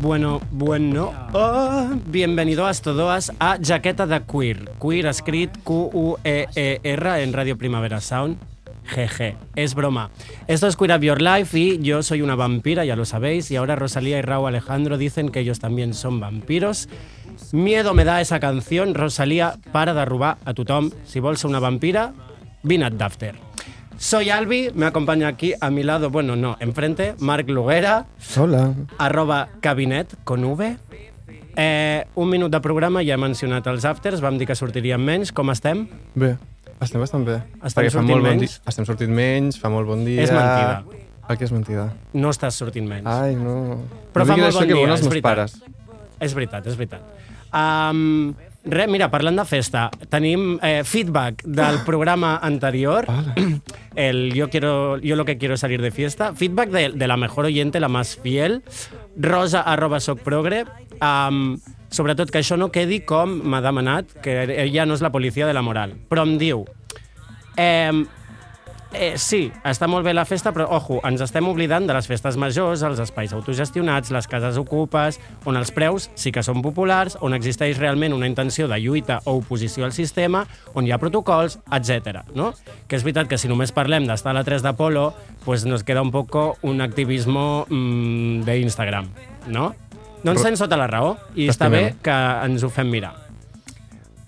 Bueno, bueno. Oh, bienvenidos todos a Jaqueta de Queer. Queer escrit Q-U-E-E-R en Radio Primavera Sound. GG, es broma. Esto es Queer Up Your Life y yo soy una vampira, ya lo sabéis, y ahora Rosalía y Raúl Alejandro dicen que ellos también son vampiros. Miedo me da esa canción, Rosalía, para de a tu Tom. Si vols una vampira, vine Dafter. Soy Albi, me acompaña aquí a mi lado, bueno, no, enfrente, Marc Luguera, Hola. arroba cabinet, con V. Eh, un minut de programa, ja he mencionat els afters, vam dir que sortirien menys. Com estem? Bé, estem bastant bé. Estem Perquè fa sortint molt bon menys? Estem sortint menys, fa molt bon dia. És mentida. El que és mentida? No estàs sortint menys. Ai, no. Però no fa molt bon dia, és veritat. pares. És veritat, és veritat. Um, Re, mira, parlant de festa, tenim eh, feedback del programa anterior, el yo, quiero, yo lo que quiero es salir de fiesta, feedback de, de la mejor oyente, la más fiel, rosa arroba socprogre, um, sobretot que això no quedi com m'ha demanat, que ella no és la policia de la moral, però em diu... Eh, Eh, sí, està molt bé la festa, però, ojo, ens estem oblidant de les festes majors, els espais autogestionats, les cases ocupes, on els preus sí que són populars, on existeix realment una intenció de lluita o oposició al sistema, on hi ha protocols, etc. No? Que és veritat que si només parlem d'estar a la 3 d'Apolo, pues nos queda un poco un activismo mmm, d'Instagram, no? No ens Però- sent sota la raó, i està bé que ens ho fem mirar.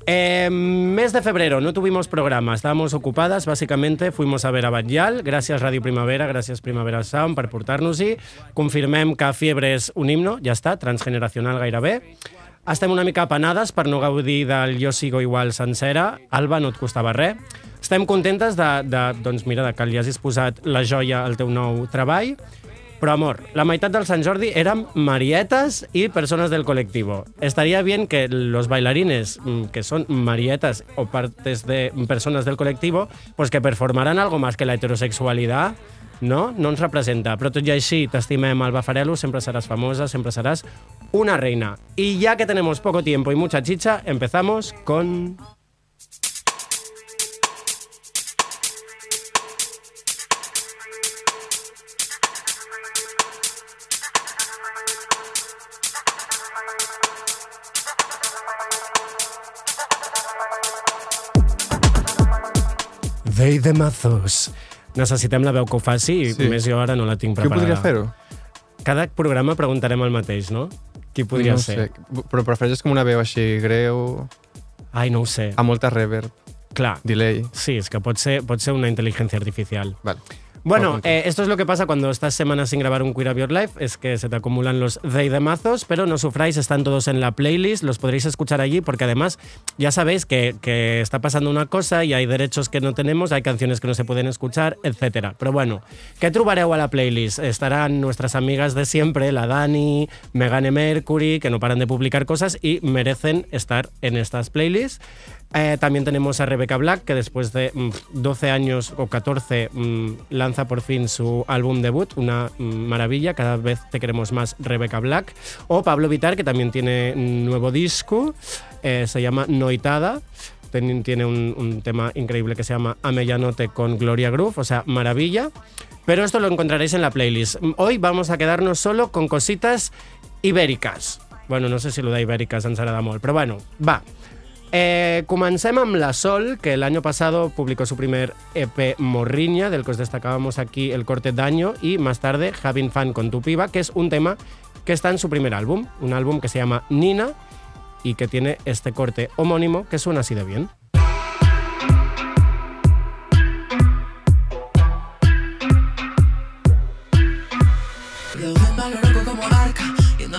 Eh, mes de febrero no tuvimos programa, estábamos ocupadas, básicamente fuimos a ver a Batllal, gracias Radio Primavera, gracias Primavera Sound per portar-nos-hi. Confirmem que Fiebre és un himno, ja està, transgeneracional gairebé. Estem una mica apanades per no gaudir del Jo sigo igual sencera. Alba, no et costava res. Estem contentes de, de, doncs mira, de que li hagis posat la joia al teu nou treball. Però, amor, la meitat del Sant Jordi érem marietas y personas del colectivo. Estaría bien que los bailarines, mm, que son marietas o partes de personas del colectivo, pues que performaran algo más que la heterosexualidad, no? No ens representa. Però tot i així, t'estimem, Alba Farelo, sempre seràs famosa, sempre seràs una reina. Y ya que tenemos poco tiempo y mucha chicha, empezamos con... Vell de mazos. Necessitem la veu que ho faci, i Sí. més jo ara no la tinc Qui preparada. podria fer-ho? Cada programa preguntarem el mateix, no? Qui podria no ser? Sé. Però prefereixes com una veu així greu, Ai, no ho sé. amb molta reverb, Clar, delay. sí, és que pot ser, pot ser una intel·ligència artificial. Vale. Bueno, eh, esto es lo que pasa cuando estás semanas sin grabar un Queer Up Your Life, es que se te acumulan los Day de mazos, pero no sufráis, están todos en la playlist, los podréis escuchar allí, porque además ya sabéis que, que está pasando una cosa y hay derechos que no tenemos, hay canciones que no se pueden escuchar, etcétera. Pero bueno, ¿qué trobareu a la playlist? Estarán nuestras amigas de siempre, la Dani, Megane Mercury, que no paran de publicar cosas y merecen estar en estas playlists. Eh, también tenemos a Rebecca Black, que después de mm, 12 años o 14 mm, lanza por fin su álbum debut, una mm, maravilla, cada vez te queremos más Rebecca Black. O Pablo Vitar, que también tiene nuevo disco, eh, se llama Noitada. Tiene un, tema increíble que se llama Amellanote con Gloria Groove, o sea, maravilla. Pero esto lo encontraréis en la playlist. Hoy vamos a quedarnos solo con cositas ibéricas. Bueno, no sé si lo de ibéricas ens agrada molt, però bueno, va. Eh, comencem La Sol, que el año pasado publicó su primer EP Morriña, del que os destacábamos aquí el corte Daño, y más tarde Having Fun con tu piba, que es un tema que está en su primer álbum, un álbum que se llama Nina y que tiene este corte homónimo que suena así de bien.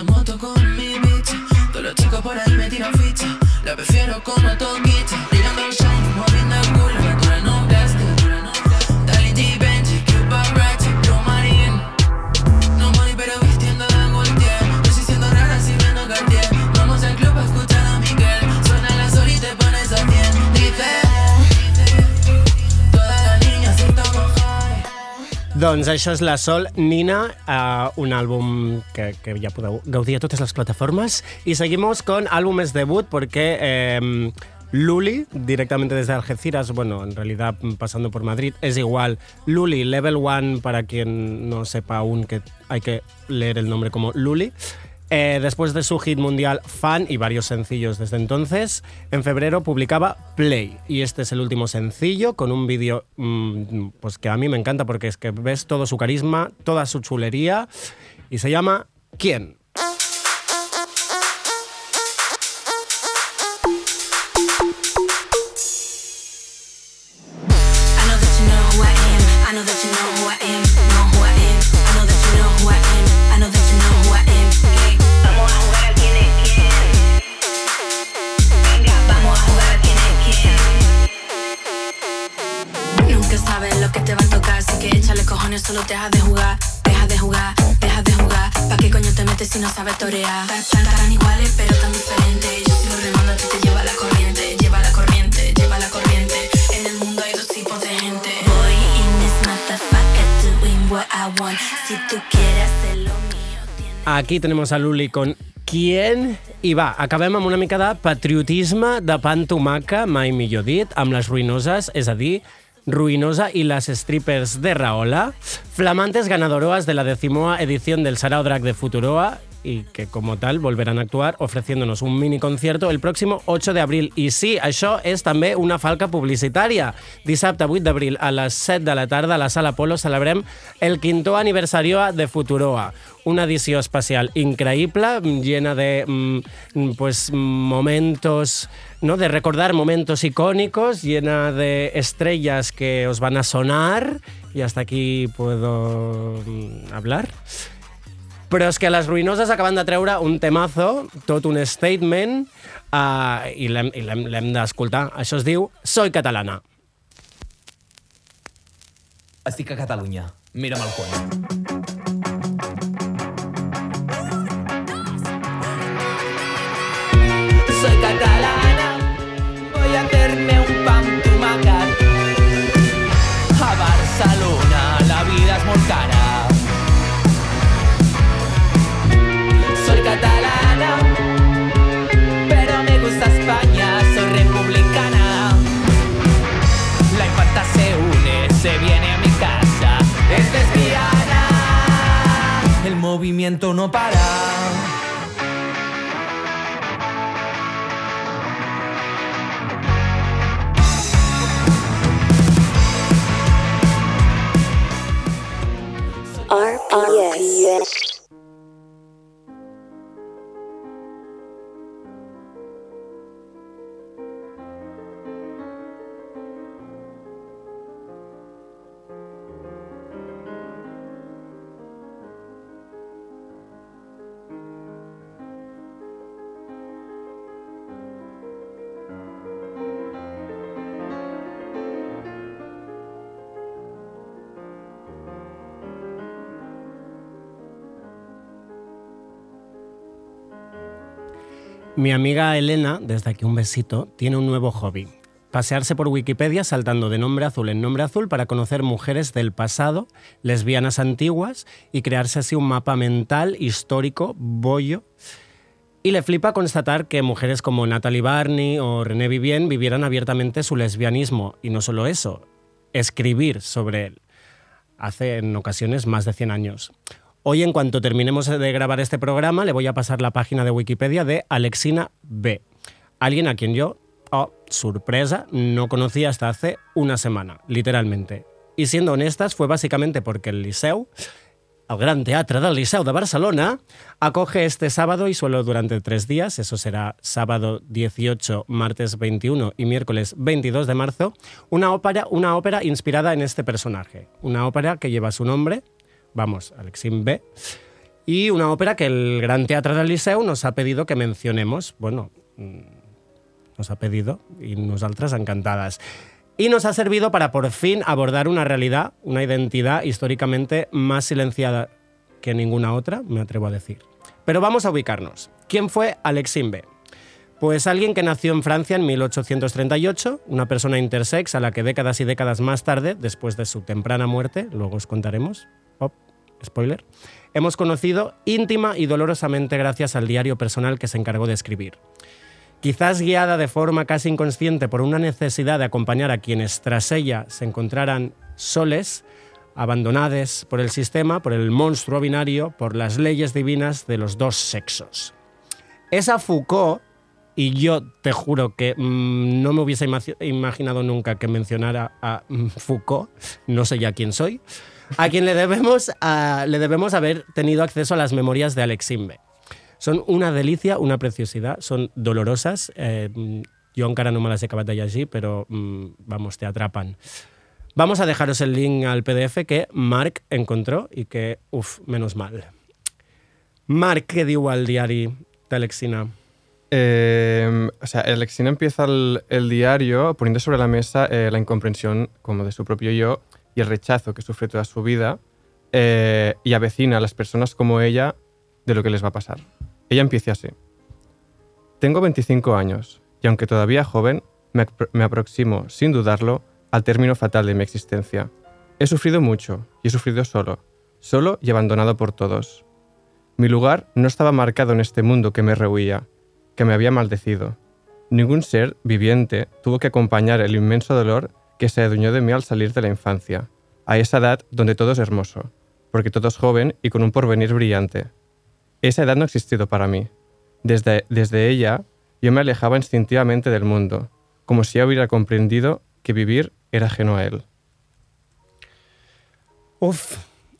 Moto con mi bicha. Todos los chicos por ahí me tiran ficha. La prefiero como toquita. Tirando shine, el culo. Doncs això és la Sol Nina, uh, un àlbum que, que ja podeu gaudir a totes les plataformes. Y seguimos con álbumes debut porque eh, Luli, directamente desde Algeciras, bueno, en realidad pasando por Madrid, es igual. Luli, Level One, para quien no sepa aún que hay que leer el nombre como Luli. Eh, después de su hit mundial Fan y varios sencillos desde entonces, en febrero publicaba Play. Y este es el último sencillo con un vídeo mm, pues que a mí me encanta porque es que ves todo su carisma, toda su chulería y se llama ¿Quién? Aquí tenemos a Luli con Quién? I va, acabem una mica de patriotisme de pantomaca, mai millor dit, amb les a dir, Ruinosa y las strippers de Raola, flamantes ganadoras de la decimoa edición del Sarao Drag de Futuroa y que como tal volverán a actuar ofreciéndonos un mini concierto el próximo 8 de abril. I sí, això és també una falca publicitària. Dissabte 8 d'abril a les 7 de la tarda a la Sala Polo celebrem el quinto aniversario de Futuroa, una edició especial increïble, llena de mm, pues, momentos, ¿no? de recordar momentos icónicos, llena de estrellas que os van a sonar, y hasta aquí puedo mm, hablar. Però és que les ruïnoses acaben de treure un temazo, tot un statement, uh, i l'hem d'escoltar. Això es diu Soy catalana. Estic a Catalunya. Mira'm el coll. Movimiento no para. RPS. Mi amiga Elena, desde aquí un besito, tiene un nuevo hobby. Pasearse por Wikipedia saltando de nombre azul en nombre azul para conocer mujeres del pasado, lesbianas antiguas y crearse así un mapa mental, histórico, bollo. Y le flipa constatar que mujeres como Natalie Barney o René Vivien vivieran abiertamente su lesbianismo. Y no solo eso, escribir sobre él. Hace en ocasiones más de 100 años. Hoy, en cuanto terminemos de grabar este programa, le voy a pasar la página de Wikipedia de Alexina B. Alguien a quien yo, oh, sorpresa, no conocía hasta hace una semana, literalmente. Y siendo honestas, fue básicamente porque el Liceu, el Gran Teatre del Liceu de Barcelona, acoge este sábado y solo durante tres días, eso será sábado 18, martes 21 y miércoles 22 de marzo, una ópera inspirada en este personaje. Una ópera que lleva su nombre, vamos, Alexín B. Y una ópera que el Gran Teatre del Liceu nos ha pedido que mencionemos. Bueno, mm, nos ha pedido y nosotras encantadas. Y nos ha servido para por fin abordar una realidad, una identidad históricamente más silenciada que ninguna otra, me atrevo a decir. Pero vamos a ubicarnos. ¿Quién fue Alexín B? Pues alguien que nació en Francia en 1838, una persona intersex a la que décadas y décadas más tarde, después de su temprana muerte, luego os contaremos, spoiler, hemos conocido íntima y dolorosamente gracias al diario personal que se encargó de escribir. Quizás guiada de forma casi inconsciente por una necesidad de acompañar a quienes tras ella se encontraran soles, abandonades por el sistema, por el monstruo binario, por las leyes divinas de los dos sexos. Esa Foucault, y yo te juro que mm, no me hubiese ima- imaginado nunca que mencionara a mm, Foucault, no sé ya quién soy, a quien le debemos, a- le debemos haber tenido acceso a las memorias de Alex. Són una delicia, una preciosidad, son dolorosas. Eh, yo encara no me las he acabat de llegir, pero mm, vamos, te atrapan. Vamos a dejaros el link al PDF que Marc encontró y que, uff, menos mal. Marc, què diu al diari d'Alexina? Eh, o sea, Alexina empieza el, el diario poniendo sobre la mesa eh, la incomprensión como de su propio yo y el rechazo que sufre toda su vida eh, y avecina a las personas como ella de lo que les va a pasar. Ella empieza así. Tengo 25 años y aunque todavía joven, me, me aproximo, sin dudarlo, al término fatal de mi existencia. He sufrido mucho y he sufrido solo, solo y abandonado por todos. Mi lugar no estaba marcado en este mundo que me rehuía, que me había maldecido. Ningún ser viviente tuvo que acompañar el inmenso dolor que se adueñó de mí al salir de la infancia, a esa edad donde todo es hermoso, porque todo es joven y con un porvenir brillante. Esa edad no ha existido para mí. Desde, desde ella, yo me alejaba instintivamente del mundo, como si ya hubiera comprendido que vivir era ajeno a él. Uf,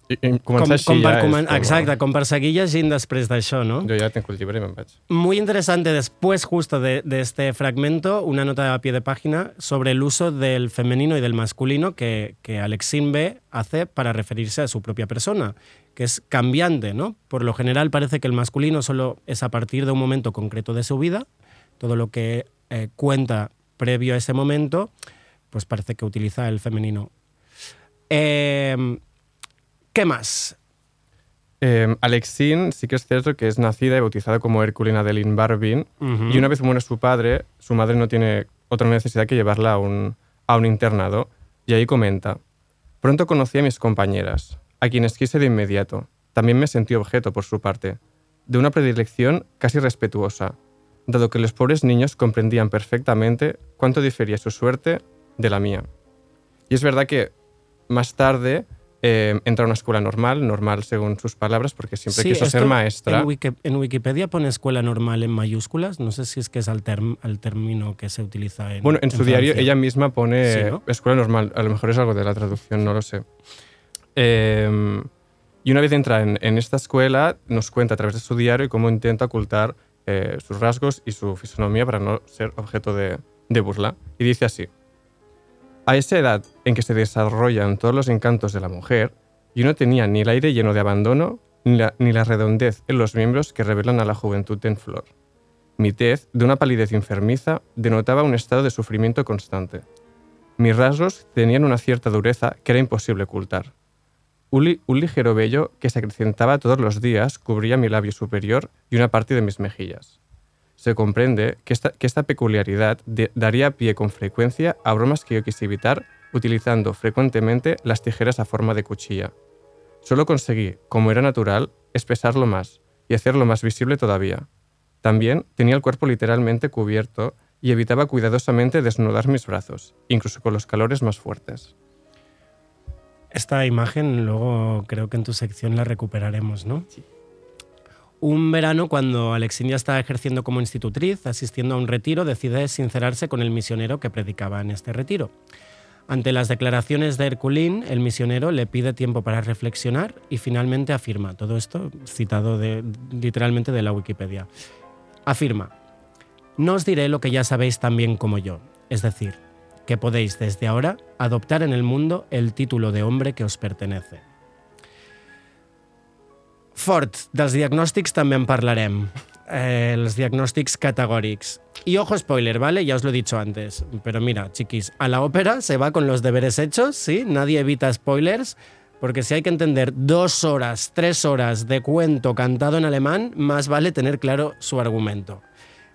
I, i com, començar així com per, ja comen- és com- exacte, com per seguir llegint després d'això, no? Jo ja tengo el llibre i me'n vaig. Muy interesante después justo de, de este fragmento, una nota a pie de página sobre el uso del femenino y del masculino que, que Sinbe hace para referirse a su propia persona, que es cambiante, ¿no? Por lo general parece que el masculino solo es a partir de un momento concreto de su vida, todo lo que eh, cuenta previo a ese momento, pues parece que utiliza el femenino. Eh, ¿Qué más? Eh, Alexine sí que es cierto que es nacida y bautizada como Herculina de Lynn Barbin, y una vez muere su padre, su madre no tiene otra necesidad que llevarla a un, a un internado, y ahí comenta, pronto conocí a mis compañeras, a quienes quise de inmediato. También me sentí objeto por su parte, de una predilección casi respetuosa, dado que los pobres niños comprendían perfectamente cuánto difería su suerte de la mía. Y es verdad que más tarde eh, entra a una escuela normal, normal según sus palabras, porque siempre Sí, quiso ser maestra. En, Wiki- en Wikipedia pone escuela normal en mayúsculas. No sé si es que es el, term- el término que se utiliza en. Bueno, en su diario Francia. ella misma pone Sí, ¿no? escuela normal. A lo mejor es algo de la traducción, no lo sé. Eh, y una vez entra en, en esta escuela, nos cuenta a través de su diario cómo intenta ocultar eh, sus rasgos y su fisonomía para no ser objeto de, de burla. Y dice así. A esa edad en que se desarrollan todos los encantos de la mujer, yo no tenía ni el aire lleno de abandono ni la, redondez en los miembros que revelan a la juventud en flor. Mi tez, de una palidez enfermiza, denotaba un estado de sufrimiento constante. Mis rasgos tenían una cierta dureza que era imposible ocultar. Un ligero vello que se acrecentaba todos los días cubría mi labio superior y una parte de mis mejillas. Se comprende que esta, que esta peculiaridad de- daría pie con frecuencia a bromas que yo quise evitar utilizando frecuentemente las tijeras a forma de cuchilla. Solo conseguí, como era natural, espesarlo más y hacerlo más visible todavía. También tenía el cuerpo literalmente cubierto y evitaba cuidadosamente desnudar mis brazos, incluso con los calores más fuertes. Esta imagen luego creo que en tu sección la recuperaremos, ¿no? Sí. Un verano, cuando Alexin ya está ejerciendo como institutriz, asistiendo a un retiro, decide sincerarse con el misionero que predicaba en este retiro. Ante las declaraciones de Herculín, el misionero le pide tiempo para reflexionar y finalmente afirma, todo esto citado literalmente de la Wikipedia, afirma, no os diré lo que ya sabéis tan bien como yo, es decir, que podéis desde ahora adoptar en el mundo el título de hombre que os pertenece. Fort, dels diagnòstics també en parlarem. Eh, els diagnòstics. Y ojo spoiler, ¿vale? Ya os lo he dicho antes. Pero mira, chiquis, a la ópera se va con los deberes hechos, ¿sí? Nadie evita spoilers, porque si hay que entender dos horas, tres horas de cuento cantado en alemán, más vale tener claro su argumento.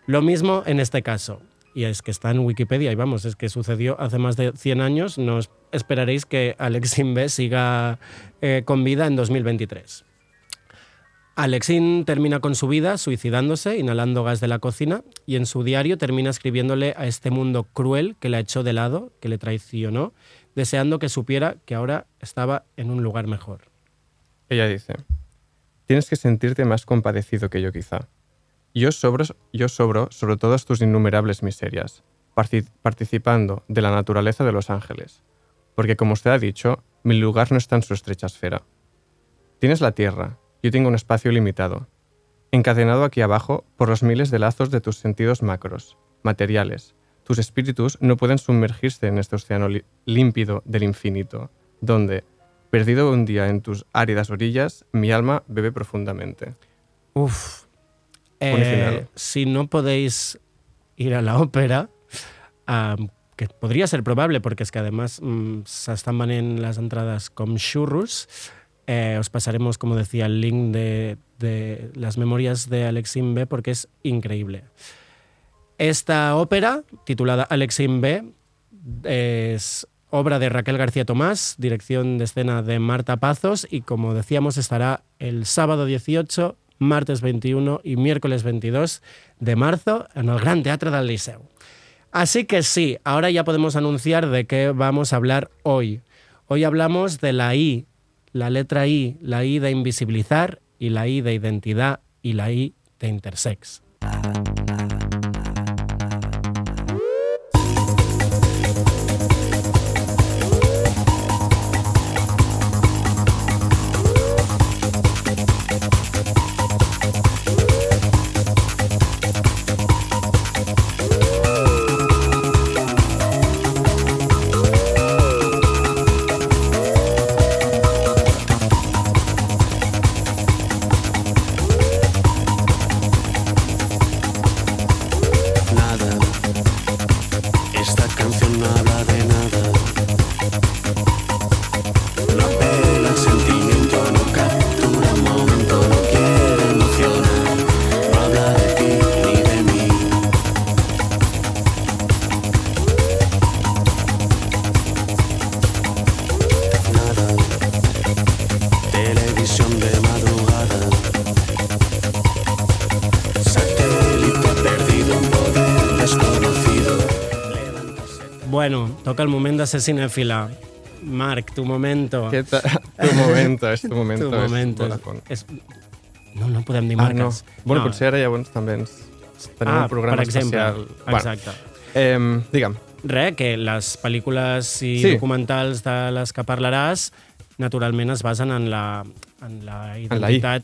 Lo mismo en este caso. Y es que está en Wikipedia y vamos, es que sucedió hace más de 100 años. No esperaréis que Alexin B siga eh, con vida en 2023. Alexin termina con su vida suicidándose, inhalando gas de la cocina, y en su diario termina escribiéndole a este mundo cruel que la echó de lado, que le traicionó, deseando que supiera que ahora estaba en un lugar mejor. Ella dice, tienes que sentirte más compadecido que yo quizá. Yo sobro, yo sobro sobre todas tus innumerables miserias, parti- participando de la naturaleza de los ángeles, porque como usted ha dicho, mi lugar no está en su estrecha esfera. Tienes la tierra, yo tengo un espacio limitado, encadenado aquí abajo por los miles de lazos de tus sentidos macros, materiales. Tus espíritus no pueden sumergirse en este océano límpido del infinito, donde, perdido un día en tus áridas orillas, mi alma bebe profundamente. Uf. Eh, si no podéis ir a la ópera, que podria ser probable, perquè és que además mm, s'estan venent les entrades com xurros, eh, os pasaremos, como decía, el link de, las memorias de Alexin B porque es increíble. Esta ópera, titulada Alexin B, es obra de Raquel García Tomás, dirección de escena de Marta Pazos y como decíamos estará el sábado 18, martes 21 y miércoles 22 de marzo en el Gran Teatro del Liceu. Así que sí, ahora ya podemos anunciar de qué vamos a hablar hoy. Hoy hablamos de la I, la letra I, la I de invisibilizar y la I de identidad y la I de intersex. Toca el moment de ser cinèfila. Marc, tu momento. ¿Qué tal? Tu momento, és tu momento. tu és momento. Vodafone. És, no, no podem dir Ah, no. marques. Bueno, no. potser ara llavors també ens tenim ah, un programa per exemple. especial. Exacte. Bueno, eh, digue'm, Re, que les pel·lícules i Sí. documentals de les que parlaràs naturalment es basen en la, en la la I. identitat...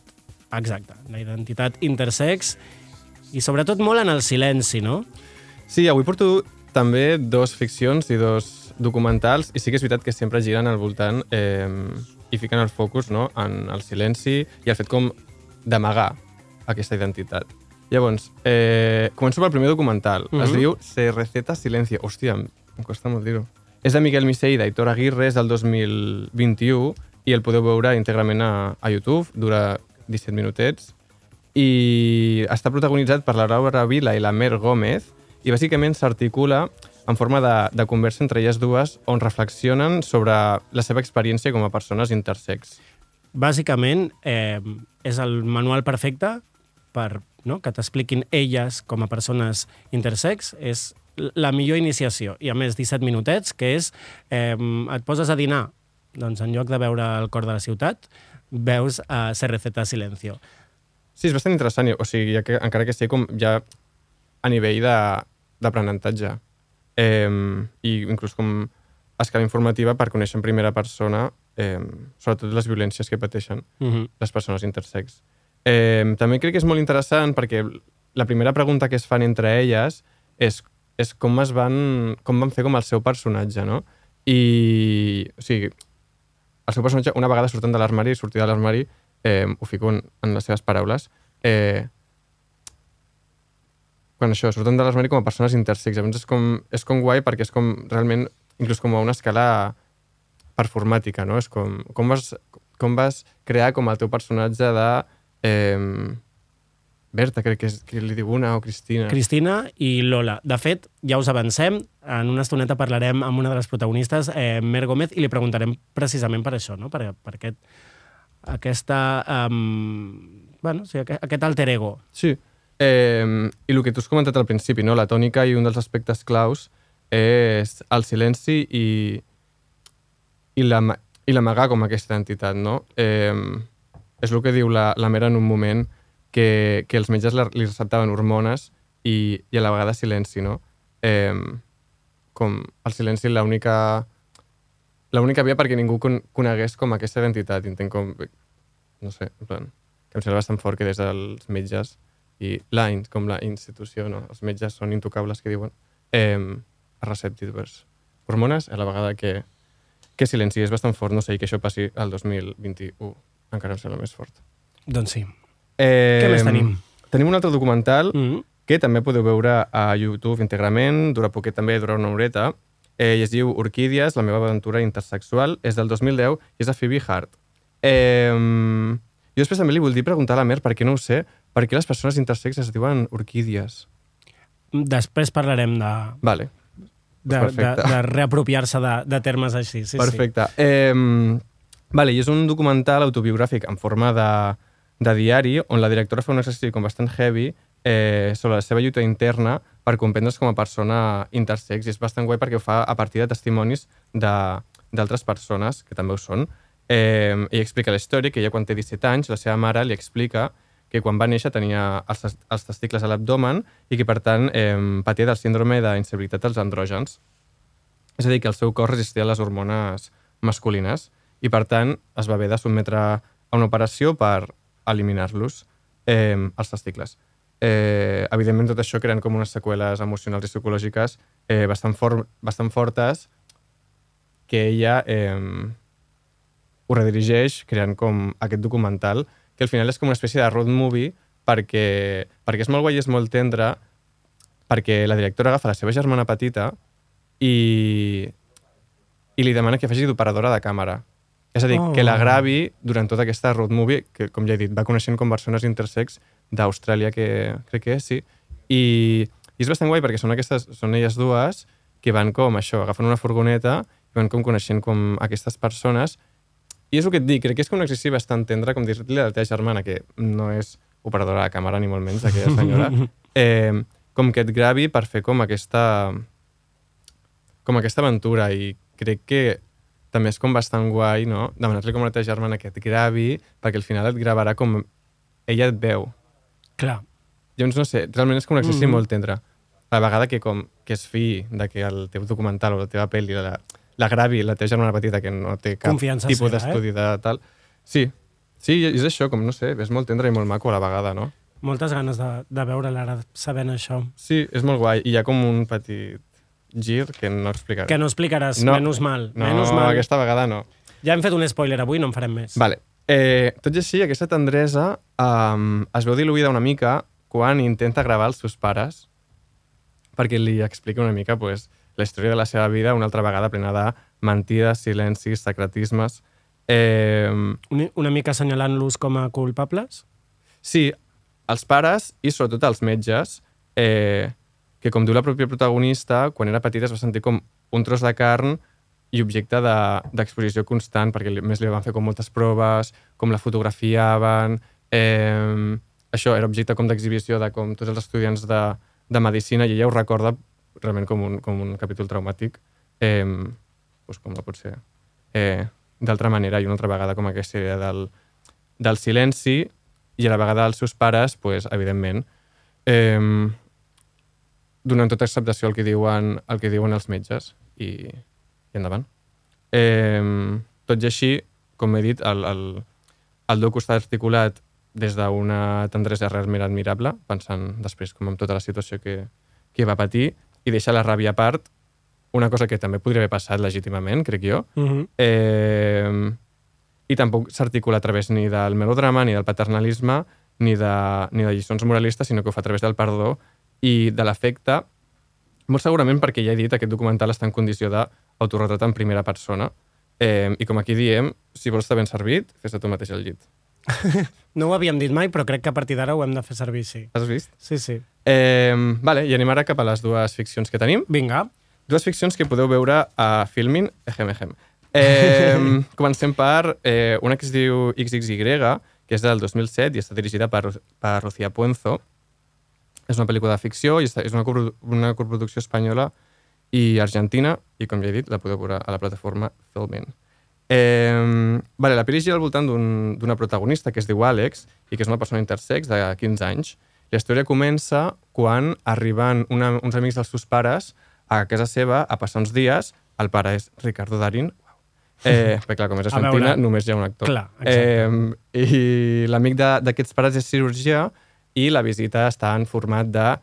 Exacte, en la identitat intersex i sobretot molt en el silenci, no? sí, avui porto també dos ficcions i dos documentals i sí que és veritat que sempre giren al voltant eh, i fiquen el focus no, en el silenci i el fet com d'amagar aquesta identitat. Llavors, eh, començo pel primer documental. Mhm. Es diu CRZ Silencio. Hòstia, em costa molt dir-ho. És de Miguel Misé i d'Aitor Aguirre, és del 2021 i el podeu veure íntegrament a, a YouTube, dura 17 minutets i està protagonitzat per la Laura Vila i la Mer Gómez i bàsicament s'articula en forma de, de conversa entre elles dues on reflexionen sobre la seva experiència com a persones intersex. Bàsicament, eh, és el manual perfecte per no, que t'expliquin elles com a persones intersex. És la millor iniciació. I a més, 17 minutets, que és... Eh, et poses a dinar, doncs en lloc de veure el cor de la ciutat, veus a CRZ Silencio. Sí, és bastant interessant, o sigui, ja que, encara que sigui com ja a nivell de- d'aprenentatge. Eh, I inclús com a escala informativa per conèixer en primera persona eh, sobretot les violències que pateixen Mm -hmm. les persones intersex. Eh, també crec que és molt interessant perquè la primera pregunta que es fan entre elles és, és com es van, com van fer com el seu personatge, no? I, o sigui, el seu personatge, una vegada sortant de l'armari, sortir de l'armari, eh, ho fico en, en les seves paraules, eh, quan això, surten de l'armari com a persones intersex. Llavors és com, és com guai perquè és com realment, inclús com a una escala performàtica, no? És com, com, vas, com vas crear com el teu personatge de... Eh, Berta, crec que, és, que li diu una, o Cristina. Cristina i Lola. De fet, ja us avancem, en una estoneta parlarem amb una de les protagonistes, eh, Mer Gómez, i li preguntarem precisament per això, no? per, per aquest, aquesta, um, bueno, sí, aquest, aquest alter ego. Sí. Eh, I el que tu has comentat al principi, no? la tònica i un dels aspectes claus és el silenci i, i l'ama- i l'amagar com aquesta entitat. No? Eh, és el que diu la, la Mera en un moment que, que els metges li receptaven hormones i, i a la vegada silenci. No? Eh, com el silenci l'única l'única via perquè ningú con conegués com aquesta identitat. Intent com, no sé, en plan, que em sembla bastant fort que des dels metges i la, com la institució, no? els metges són intocables que diuen, eh, recepti hormones a la vegada que, que silenci és bastant fort, no sé, i que això passi al 2021 encara em sembla més fort. Doncs sí. Eh, Què més tenim? Tenim un altre documental Mm -hmm. que també podeu veure a YouTube íntegrament, dura poquet també, dura una horeta, eh, i es diu Orquídies, la meva aventura intersexual, és del 2010 i és de Phoebe Hart. Eh, jo després també li vull dir preguntar a la Mer, perquè no ho sé, per què les persones intersex es diuen orquídies. Després parlarem de, Vale, de, de, perfecte. de reapropiar-se de, de termes així. Sí, perfecte. Eh, vale, i és un documental autobiogràfic en forma de, de diari on la directora fa un exercici com bastant heavy eh, sobre la seva lluita interna per comprendre's com a persona intersex i és bastant guai perquè ho fa a partir de testimonis de- d'altres persones que també ho són. Eh, I explica la història que ella quan té 17 anys la seva mare li explica que quan va néixer tenia els, els testicles a l'abdomen i que, per tant, eh, patia del síndrome d'instabilitat dels andrògens. És a dir, que el seu cos resistia a les hormones masculines i, per tant, es va haver de sotmetre a una operació per eliminar-los, eh, els testicles. Eh, evidentment, tot això creen com unes seqüeles emocionals i psicològiques eh, bastant, for bastant fortes que ella eh, ho redirigeix creant com aquest documental que al final és com una espècie de road movie perquè, perquè és molt guai i és molt tendre perquè la directora agafa la seva germana petita i, i li demana que faci d'operadora de càmera. És a dir, Oh. que la gravi durant tota aquesta road movie, que, com ja he dit, va coneixent com persones intersex d'Austràlia, que crec que és, sí. I, I és bastant guai perquè són, aquestes, són elles dues que van com això, agafen una furgoneta i van com coneixent com aquestes persones i és el que et dic, crec que és com un exercici bastant tendre, com dir-li a la teva germana, que no és operadora de càmera, ni molt menys, aquella senyora, eh, com que et gravi per fer com aquesta com aquesta aventura i crec que també és com bastant guai, no? Demanar-li com a la teva germana que et gravi perquè al final et gravarà com ella et veu. Clar. Llavors, no sé, realment és com un exercici mm -hmm. molt tendre. A la vegada que com que es fi de que el teu documental o la teva pel·li la, la gravi la teva germana petita que no té cap Confiança tipus seva, d'estudi de tal. Sí, sí, és això, com no sé, és molt tendre i molt maco a la vegada, no? Moltes ganes de, de veure-la ara sabent això. Sí, és molt guai. I hi ha com un petit gir que no explicaré. Que no explicaràs, No, menys mal. No, menys mal. aquesta vegada no. Ja hem fet un spoiler avui, no en farem més. Vale. Eh, tot i així, aquesta tendresa um, es veu diluïda una mica quan intenta gravar els seus pares perquè li explica una mica pues, la història de la seva vida una altra vegada plena de mentides, silencis, secretismes. Eh, Una, una mica assenyalant-los com a culpables? sí, els pares i sobretot els metges, eh, que com diu la pròpia protagonista, quan era petita es va sentir com un tros de carn i objecte de- d'exposició de, constant, perquè més li van fer com moltes proves, com la fotografiaven... Eh, això era objecte com d'exhibició de com tots els estudiants de, de Medicina i ella ho recorda realment com un, com un capítol traumàtic, eh, doncs com no pot ser eh, d'altra manera i una altra vegada com aquesta idea del, del silenci i a la vegada els seus pares, pues, evidentment, eh, donen tota acceptació al que diuen, al que diuen els metges i, i endavant. Eh, tot i així, com he dit, el, el, el docu està articulat des d'una tendresa realment admirable, pensant després com en tota la situació que, que va patir, i deixa la ràbia a part, una cosa que també podria haver passat legítimament, crec jo, Uh -huh. eh, i tampoc s'articula a través ni del melodrama, ni del paternalisme, ni de, ni de lliçons moralistes, sinó que ho fa a través del perdó i de l'afecte, molt segurament perquè ja he dit, aquest documental està en condició d'autoretrat en primera persona, eh, i com aquí diem, si vols estar ben servit, fes-te tu mateix al llit. No ho havíem dit mai, però crec que a partir d'ara ho hem de fer servir, sí. Has vist? Sí, sí. Eh, vale, i anem ara cap a les dues ficcions que tenim. Vinga. Dues ficcions que podeu veure a Filmin. Ehem, ehem. Eh, comencem per eh, una que es diu XXY, que és del 2007 i està dirigida per, per Lucía Puenzo. És una pel·lícula de ficció i està, és una, una coproducció espanyola i argentina, i com ja he dit, la podeu veure a la plataforma Filmin. Eh, vale, la pel·li gira al voltant d'un- d'una protagonista que es diu Àlex i que és una persona intersex de 15 anys. La història comença quan arriben una, uns amics dels seus pares a casa seva a passar uns dies. El pare és Ricardo Darín. Eh, perquè, clar, com és argentina, només hi ha un actor. clar, exacte. eh, I l'amic d'aquests pares és cirurgià i la visita està en format de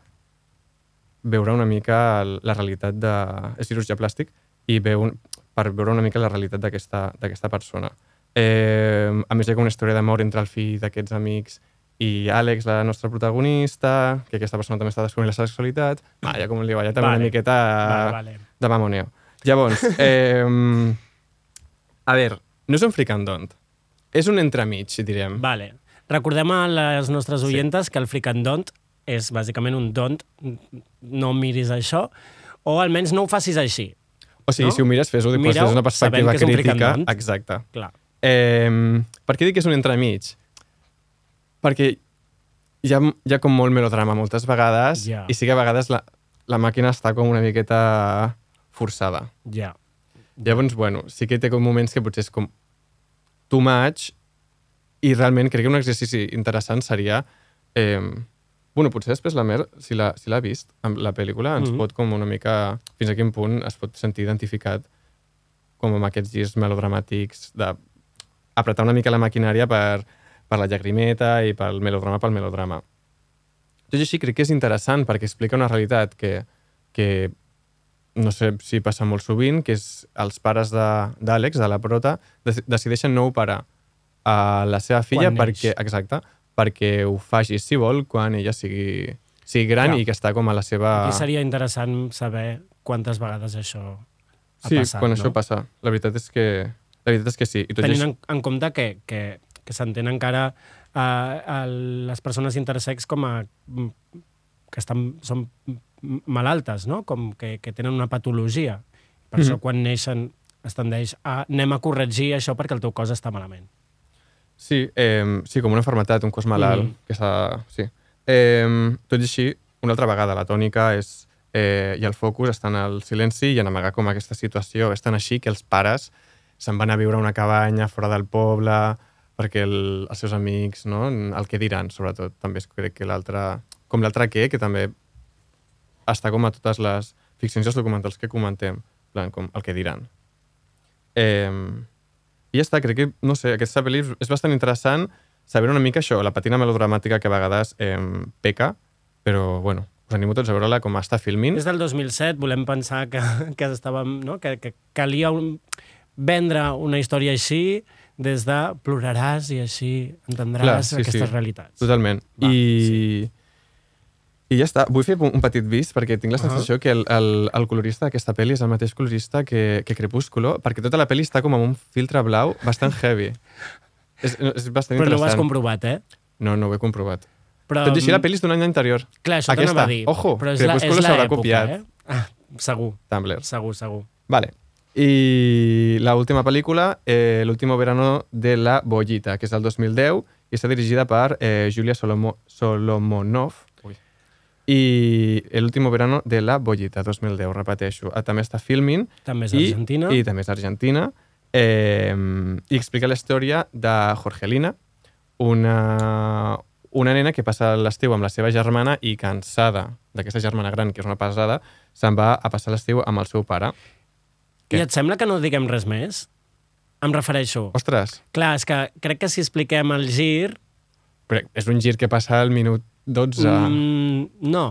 veure una mica la realitat de... És cirurgià plàstic i veu un, per veure una mica la realitat d'aquesta persona. Eh, a més, hi ha com una història d'amor entre el fill d'aquests amics i Àlex, la nostra protagonista, que aquesta persona també està descobrint la sexualitat. Va, hi ha com un liballat també Vale. una miqueta Vale, vale. de mamoneo. Llavors, eh, a veure, no és un freak and don't. És un entremig, direm. Vale. Recordem a les nostres oientes que el freak and don't és bàsicament un don't, no miris això, o almenys no ho facis així. O sigui, no? si ho mires, fes-ho des Mira-ho d'una perspectiva és un crítica. don't. Exacte. Clar. Eh, per què dic que és un entremig? Perquè hi ha, hi ha com molt melodrama moltes vegades Ja. i sí que a vegades la, la màquina està com una miqueta forçada. Ja. Llavors, bueno, sí que té com moments que potser és com too much i realment crec que un exercici interessant seria eh, bueno, potser després la Mer, si l'ha si vist, amb la pel·lícula, ens Mhm. pot com una mica... Fins a quin punt es pot sentir identificat com amb aquests girs melodramàtics de apretar una mica la maquinària per, per la llagrimeta i pel melodrama pel melodrama. I així, crec que és interessant perquè explica una realitat que, que no sé si passa molt sovint, que és els pares de- d'Àlex, de, de la prota, dec decideixen no operar a la seva filla Quan neix. perquè, exacte, perquè ho faci, si vol, quan ella sigui, sigui gran Clar. i que està com a la seva... Aquí seria interessant saber quantes vegades això ha sí, passat, quan no? això passa. La veritat és que, la veritat és que sí. I tot Tenint així- en, en compte que, que, que s'entén encara a, a les persones intersex com a mm, que estan, són malaltes, no? com que, que tenen una patologia. Per Mhm. això quan neixen es tendeix a anem a corregir això perquè el teu cos està malament. Sí, eh, sí, com una malaltat, un cos malalt. Mm. Que s'ha... sí. eh, tot i així, una altra vegada, la tònica és, eh, i el focus està en el silenci i en amagar com aquesta situació. És tan així que els pares se'n van a viure a una cabanya fora del poble perquè el, els seus amics, no? el que diran, sobretot. També és, crec que l'altre... Com l'altre què, que també està com a totes les ficcions i els documentals que comentem. En plan, com el que diran. Eh, i ja està, crec que, no sé, aquesta pel·li és bastant interessant saber una mica això, la patina melodramàtica que a vegades eh, peca, però, bueno, us animo tots a veure-la com està filmint. Des del 2007 volem pensar que, que, estàvem, no? que, que calia un, vendre una història així des de ploraràs i així entendràs sí, aquestes sí. realitats. Totalment. Va, I... I ja està. Vull fer un petit vis perquè tinc la sensació uh -huh. que el, el, el colorista d'aquesta pel·li és el mateix colorista que, que Crepúsculo, perquè tota la pel·li està com amb un filtre blau bastant heavy. és, és bastant Però no ho has comprovat, eh? No, no ho he comprovat. Però, Tot i així, la pel·li és d'un any anterior. Clar, això Aquesta. t'anava a dir. Ojo, però és Crepúsculo s'haurà copiat. Eh? Ah, segur, Tumblr. segur, segur. Vale. I la última pel·lícula, eh, L'último verano de la Bollita, que és del 2010 i està dirigida per eh, Julia Solomo Solomonov. I El último verano de la Bollita, 2010, repeteixo. Ah, també està filming. També és i, argentina. I també és argentina. Eh, I explica la història de Jorgelina, una, una nena que passa l'estiu amb la seva germana i cansada d'aquesta germana gran, que és una pesada, se'n va a passar l'estiu amb el seu pare. Què? I et sembla que no diguem res més? Em refereixo. Ostres, Clar, és que crec que si expliquem el gir... però és un gir que passa al minut 12. Mm, no.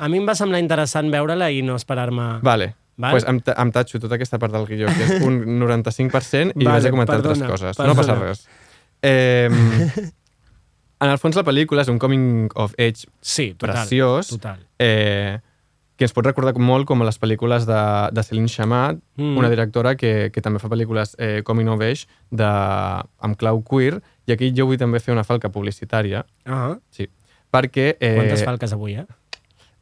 A mi em va semblar interessant veure-la i no esperar-me... Vale. Val. Pues em, em tatxo tota aquesta part del guió, que és un 95%, i Vale, vaig a comentar perdona, altres coses. perdona. No passa res. Eh, en el fons la pel·lícula és un coming of age Sí, total. preciós Total. eh, que ens pot recordar molt com a les pel·lícules de, de Céline Chamat, Mm. una directora que, que també fa pel·lícules eh, coming of age de, amb clau queer, i aquí jo vull també fer una falca publicitària, Ah, sí, perquè... Eh, quantes falques avui, eh?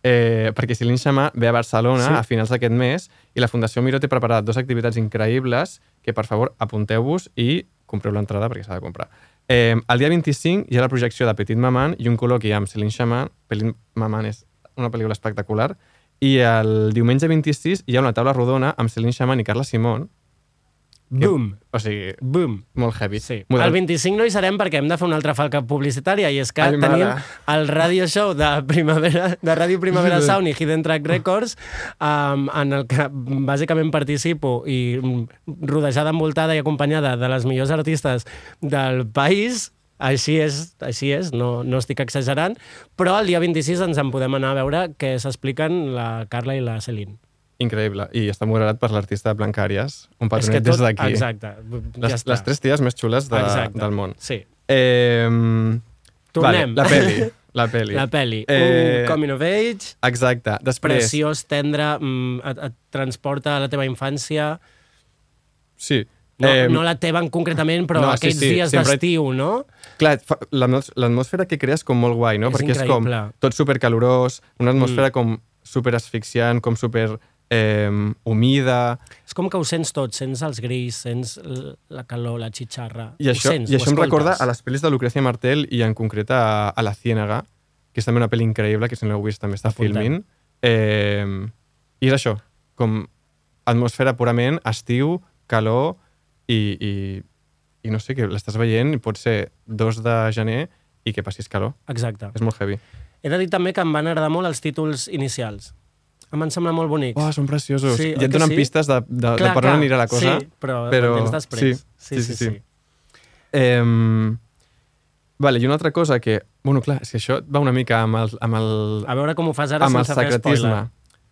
eh, perquè Céline Chamat ve a Barcelona Sí. a finals d'aquest mes i la Fundació Miró té preparat dues activitats increïbles que, per favor, apunteu-vos i compreu l'entrada perquè s'ha de comprar. Eh, el dia 25 hi ha la projecció de Petit Maman i un col·loqui amb Céline Chaman. Petit Maman és una pel·lícula espectacular. I el diumenge 26 hi ha una taula rodona amb Céline Chaman i Carla Simón. Boom, O sigui, boom. molt heavy. Sí. Model- El 25 no hi serem perquè hem de fer una altra falca publicitària i és que Ai, mare. tenim el radio show de, primavera, de Ràdio Primavera Sound i Hidden Track Records um, en el que bàsicament participo i rodejada, envoltada i acompanyada de les millors artistes del país així és, així és no, no estic exagerant, però el dia 26 ens en podem anar a veure què s'expliquen la Carla i la Celine. Increïble. I està moderat per l'artista Blancàries, un És patronet tot- des d'aquí. Exacte. Les, ja està. les tres ties més xules de, Exacte. del món. Sí. Eh, Tornem. Vale, la peli. La peli. La peli. Eh, Un coming of age, Exacte. Després... preciós, tendre, mm, et, et transporta a la teva infància. Sí. No, Eh, no la teva en concretament, però no, no, sí, aquests sí, dies sempre- d'estiu, no? Clar, l'atmosfera que crea és com molt guai, no? És Perquè és increïble. com tot super calorós, una atmosfera Mm. com super asfixiant, com super eh, humida... És com que ho sents tot, sents els grills, sents la calor, la xitxarra. I això, ho sents, i això em recorda a les pel·lis de Lucrecia Martel i en concret a, a La Ciénaga, que és també una pel·li increïble, que si no l'heu vist també està filmint. Eh, I és això, com atmosfera purament, estiu, calor i, i, i no sé, que l'estàs veient i pot ser 2 de gener i que passis calor. Exacte. És molt heavy. He de dir també que em van agradar molt els títols inicials. Em van semblar molt bonics. Oh, són preciosos. Sí, oi et donen sí? pistes de, de, de Clar, per clar. on anirà la cosa. Sí, però, però ho entens després. Sí, sí, sí. sí. Eh, vale, i una altra cosa que... Bueno, clar, és que això va una mica amb el, amb el, A veure com ho fas ara sense fer spoiler.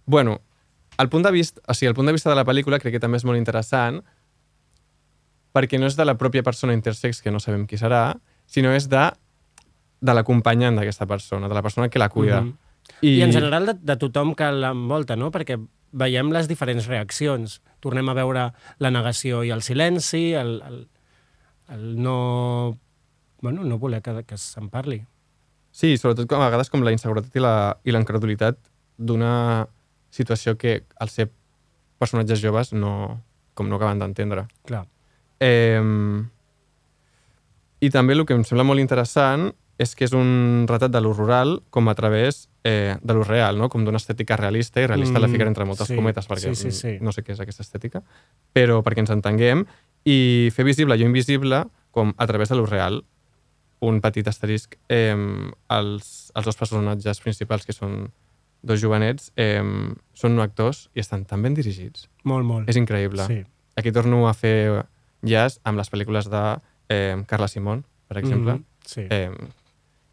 Bueno, el punt de vista, o sigui, el punt de vista de la pel·lícula crec que també és molt interessant perquè no és de la pròpia persona intersex, que no sabem qui serà, sinó és de, de l'acompanyant d'aquesta persona, de la persona que la cuida. Mhm. I, I en general de, de tothom que l'envolta, no? Perquè veiem les diferents reaccions. Tornem a veure la negació i el silenci, el, el, el no... Bueno, no voler que, que se'n parli. Sí, sobretot com a vegades com la inseguretat i la- i l'incredulitat d'una situació que al ser personatges joves no, com no acaben d'entendre. Clar. Eh, I també el que em sembla molt interessant és que és un retrat de lo rural com a través eh, de lo real, no? com d'una estètica realista, i realista mm, la Mm, ficaré entre moltes sí, cometes, perquè sí, sí, sí. no sé què és aquesta estètica, però perquè ens entenguem, i fer visible allò invisible com a través de lo real. Un petit asterisc, eh, els, els dos personatges principals, que són dos jovenets, eh, són no actors i estan tan ben dirigits. Molt, molt. És increïble. Sí. Aquí torno a fer jazz amb les pel·lícules de eh, Carla Simón, per exemple, Mhm, sí. eh,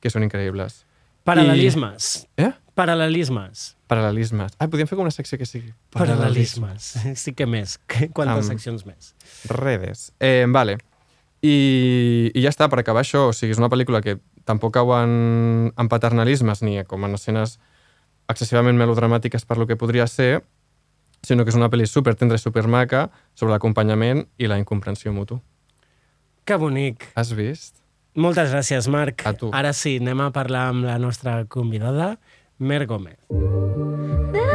que són increïbles. Paral·lelismes. I... Eh? Paral·lelismes. Paral·lelismes. Ah, podríem fer com una secció que sigui... Paral·lelismes. Sí que més. Quantes Am- seccions més? Redes. Eh, vale. I, I ja està, per acabar això, o sigui, és una pel·lícula que tampoc cau en, en paternalismes ni com en escenes excessivament melodramàtiques per lo que podria ser, sinó que és una pel·li super tendra i super maca sobre l'acompanyament i la incomprensió mutu. Que bonic. Has vist? Moltes gràcies, Marc. A tu. Ara sí, anem a parlar amb la nostra convidada, Mer Gómez. Traigo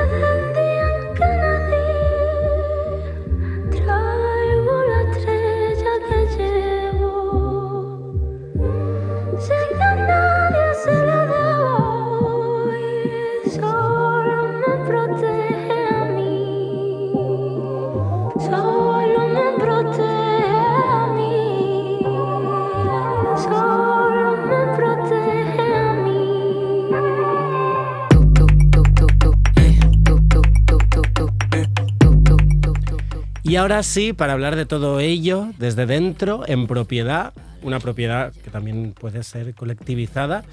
Y ahora sí, para hablar de todo ello, desde dentro, en propiedad, una propiedad que también puede ser colectivizada,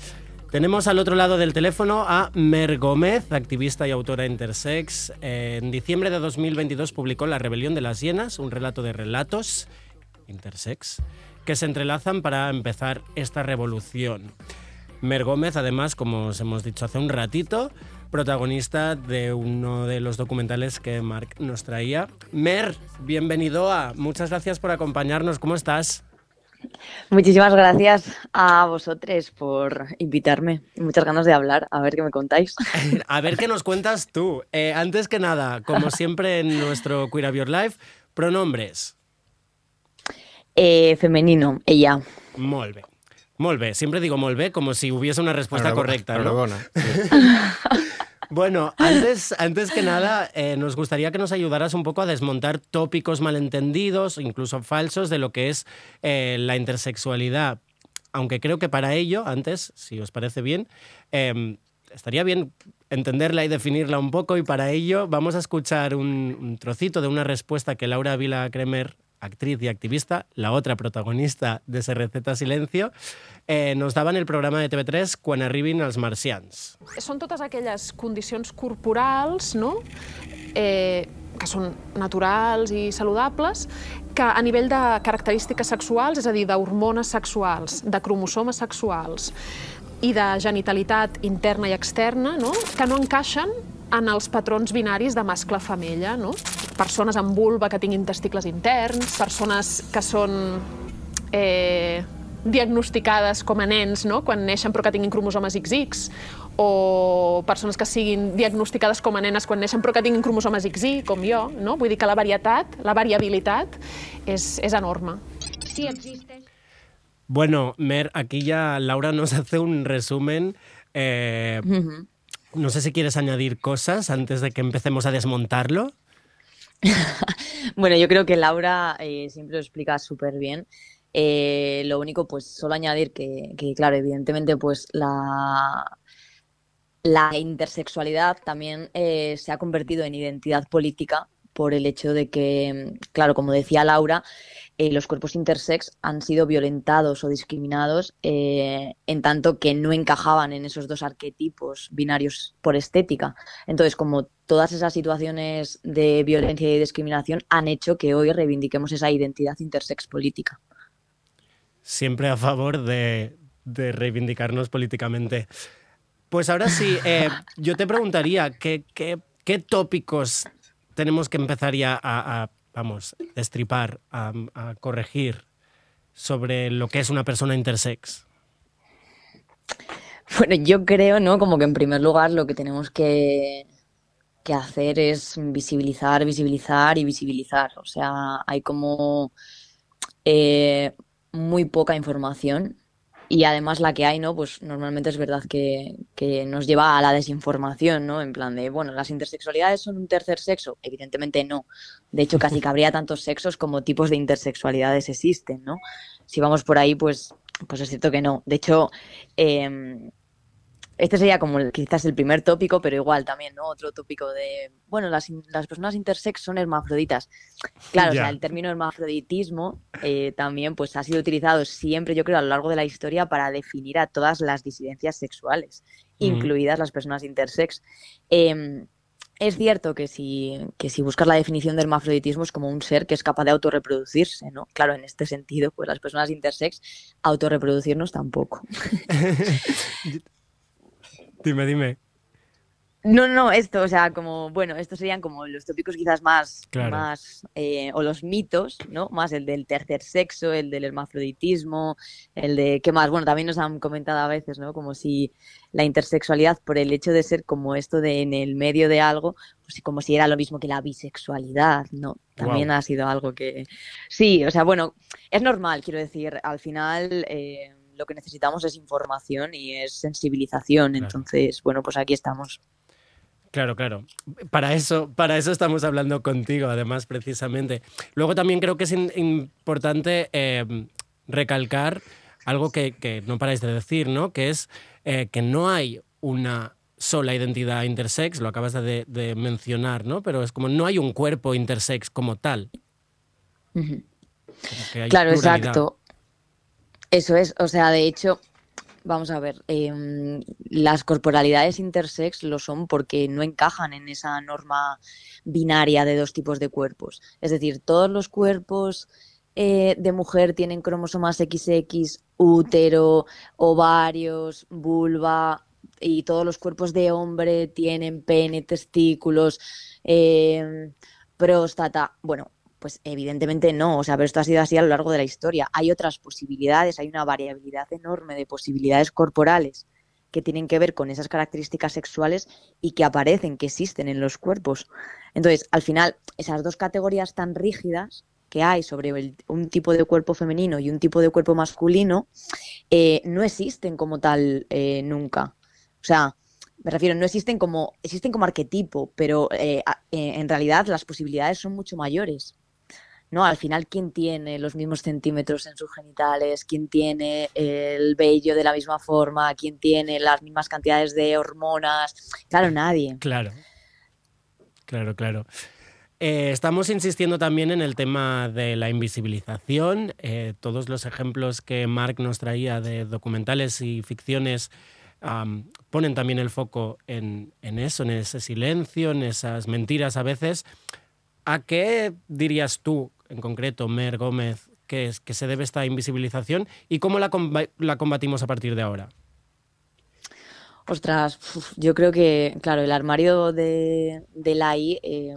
tenemos al otro lado del teléfono a Mer Gómez, activista y autora intersex. En diciembre de 2022 publicó La rebelión de las hienas, un relato de relatos intersex que se entrelazan para empezar esta revolución. Mer Gómez, además, como os hemos dicho hace un ratito, protagonista de uno de los documentales que Mark nos traía. Mer, bienvenido a. Muchas gracias por acompañarnos. ¿Cómo estás? Muchísimas gracias a vosotros por invitarme. Muchas ganas de hablar, a ver qué me contáis. A ver qué nos cuentas tú. Eh, antes que nada, como siempre en nuestro Queer of Your Life, pronombres. Eh, femenino, ella. Molt bé. Siempre digo molt bé como si hubiese una respuesta correcta, Bueno, antes, antes que nada, eh, nos gustaría que nos ayudaras un poco a desmontar tópicos malentendidos, incluso falsos, de lo que es eh, la intersexualidad. Aunque creo que para ello, antes, si os parece bien, eh, estaría bien entenderla y definirla un poco y para ello vamos a escuchar un, un trocito de una respuesta que Laura Vila Kremer, actriz y activista, la otra protagonista de Se Receta Silencio, eh, nos daba en el programa de TV3 Quan arribin els marcians. són totes aquelles condicions corporals no? eh, que són naturals i saludables que a nivell de característiques sexuals, és a dir, d'hormones sexuals, de cromosomes sexuals i de genitalitat interna i externa, no? que no encaixen en els patrons binaris de mascle-femella. No? Persones amb vulva que tinguin testicles interns, persones que són eh, diagnosticades com a nens no? quan neixen però que tinguin cromosomes XX, o persones que siguin diagnosticades com a nenes quan neixen però que tinguin cromosomes XY, com jo. No? Vull dir que la varietat, la variabilitat, és, és enorme. Sí existe. Bueno, Mer, aquí ya Laura nos hace un resumen. eh, Ujú. No sé si quieres añadir cosas antes de que empecemos a desmontarlo. Bueno, yo creo que Laura eh, siempre lo explica súper bien. Eh, lo único, pues, solo añadir que, claro, evidentemente, pues, la, la intersexualidad también eh, se ha convertido en identidad política por el hecho de que, claro, como decía Laura, eh, los cuerpos intersex han sido violentados o discriminados eh, en tanto que no encajaban en esos dos arquetipos binarios por estética. Entonces, como todas esas situaciones de violencia y discriminación han hecho que hoy reivindiquemos esa identidad intersex política. Siempre a favor de, reivindicarnos políticamente. Pues ahora sí, eh, yo te preguntaría, ¿qué, qué, qué tópicos tenemos que empezar ya a, a, vamos, destripar, a, a corregir sobre lo que es una persona intersex? Bueno, yo creo, ¿no? Como que en primer lugar lo que tenemos que, que hacer es visibilizar, visibilizar y visibilizar. O sea, hay como eh, muy poca información y además la que hay, ¿no? Pues normalmente es verdad que, que nos lleva a la desinformación, ¿no? En plan de, bueno, ¿las intersexualidades son un tercer sexo? Evidentemente no. De hecho, casi que habría tantos sexos como tipos de intersexualidades existen, ¿no? Si vamos por ahí, pues, pues es cierto que no. De hecho, em, este sería como el- quizás el primer tópico, pero igual también, ¿no? Otro tópico de, bueno, las, las personas intersex son hermafroditas. Claro, o sea, el término hermafroditismo eh, también pues ha sido utilizado siempre, yo creo, a lo largo de la historia para definir a todas las disidencias sexuales, Ujú. incluidas las personas intersex. Em, es cierto que si, que si buscas la definición de hermafroditismo es como un ser que es capaz de autorreproducirse, ¿no? Claro, en este sentido, pues las personas intersex autorreproducirnos tampoco. Dime, dime. No, no, esto, o sea, como, bueno, estos serían como los tópicos quizás más, Claro. más eh, o los mitos, ¿no? Más el del tercer sexo, el del hermafroditismo, el de, ¿qué más? Bueno, también nos han comentado a veces, ¿no? Como si la intersexualidad, por el hecho de ser como esto de en el medio de algo, pues como si era lo mismo que la bisexualidad, ¿no? También ha sido algo que... Sí, o sea, bueno, es normal, quiero decir, al final... eh, lo que necesitamos es información y es sensibilización. Entonces, bueno, pues aquí estamos. Claro, claro. Para eso, para eso estamos hablando contigo, además, precisamente. Luego también creo que es importante eh, recalcar algo que, que no paráis de decir, ¿no? Que es eh, que no hay una sola identidad intersex, lo acabas de, de mencionar, ¿no? Pero es como no hay un cuerpo intersex como tal. Como Claro, pluralidad. exacto. Eso es, o sea, de hecho, vamos a ver, em, las corporalidades intersex lo son porque no encajan en esa norma binaria de dos tipos de cuerpos. Es decir, todos los cuerpos eh, de mujer tienen cromosomas XX, útero, ovarios, vulva, y todos los cuerpos de hombre tienen pene, testículos, eh, próstata. Bueno, pues evidentemente no, o sea, pero esto ha sido así a lo largo de la historia. Hay otras posibilidades, hay una variabilidad enorme de posibilidades corporales que tienen que ver con esas características sexuales y que aparecen, que existen en los cuerpos. Entonces, al final, esas dos categorías tan rígidas que hay sobre el- un tipo de cuerpo femenino y un tipo de cuerpo masculino eh, no existen como tal eh, nunca. O sea, me refiero, no existen como, existen como arquetipo, pero eh, eh, en realidad las posibilidades son mucho mayores. ¿No? Al final, ¿quién tiene los mismos centímetros en sus genitales? ¿Quién tiene el vello de la misma forma? ¿Quién tiene las mismas cantidades de hormonas? Claro, nadie. Claro. Claro, claro. Eh, estamos insistiendo también en el tema de la invisibilización. Eh, todos los ejemplos que Mark nos traía de documentales y ficciones ponen también el foco en, en eso, en ese silencio, en esas mentiras a veces. ¿A qué dirías tú, en concreto, Mer Gómez, que, es, que se debe esta invisibilización y cómo la, la combatimos a partir de ahora? Ostras, yo creo que, claro, el armario de, de eh,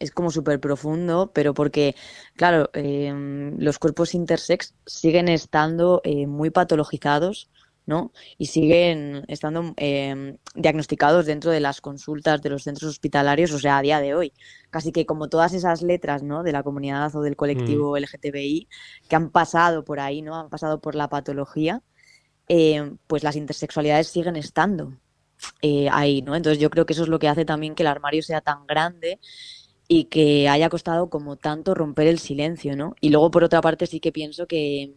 es como súper profundo, pero porque, claro, eh, los cuerpos intersex siguen estando eh, muy patologizados, ¿no? Y siguen estando eh, diagnosticados dentro de las consultas de los centros hospitalarios, o sea, a día de hoy. Casi que como todas esas letras, ¿no? De la comunidad o del colectivo LGTBI que han pasado por ahí, ¿no? Han pasado por la patología eh, pues las intersexualidades siguen estando eh, ahí, ¿no? Entonces yo creo que eso es lo que hace también que el armario sea tan grande y que haya costado como tanto romper el silencio, ¿no? Y luego por otra parte sí que pienso que,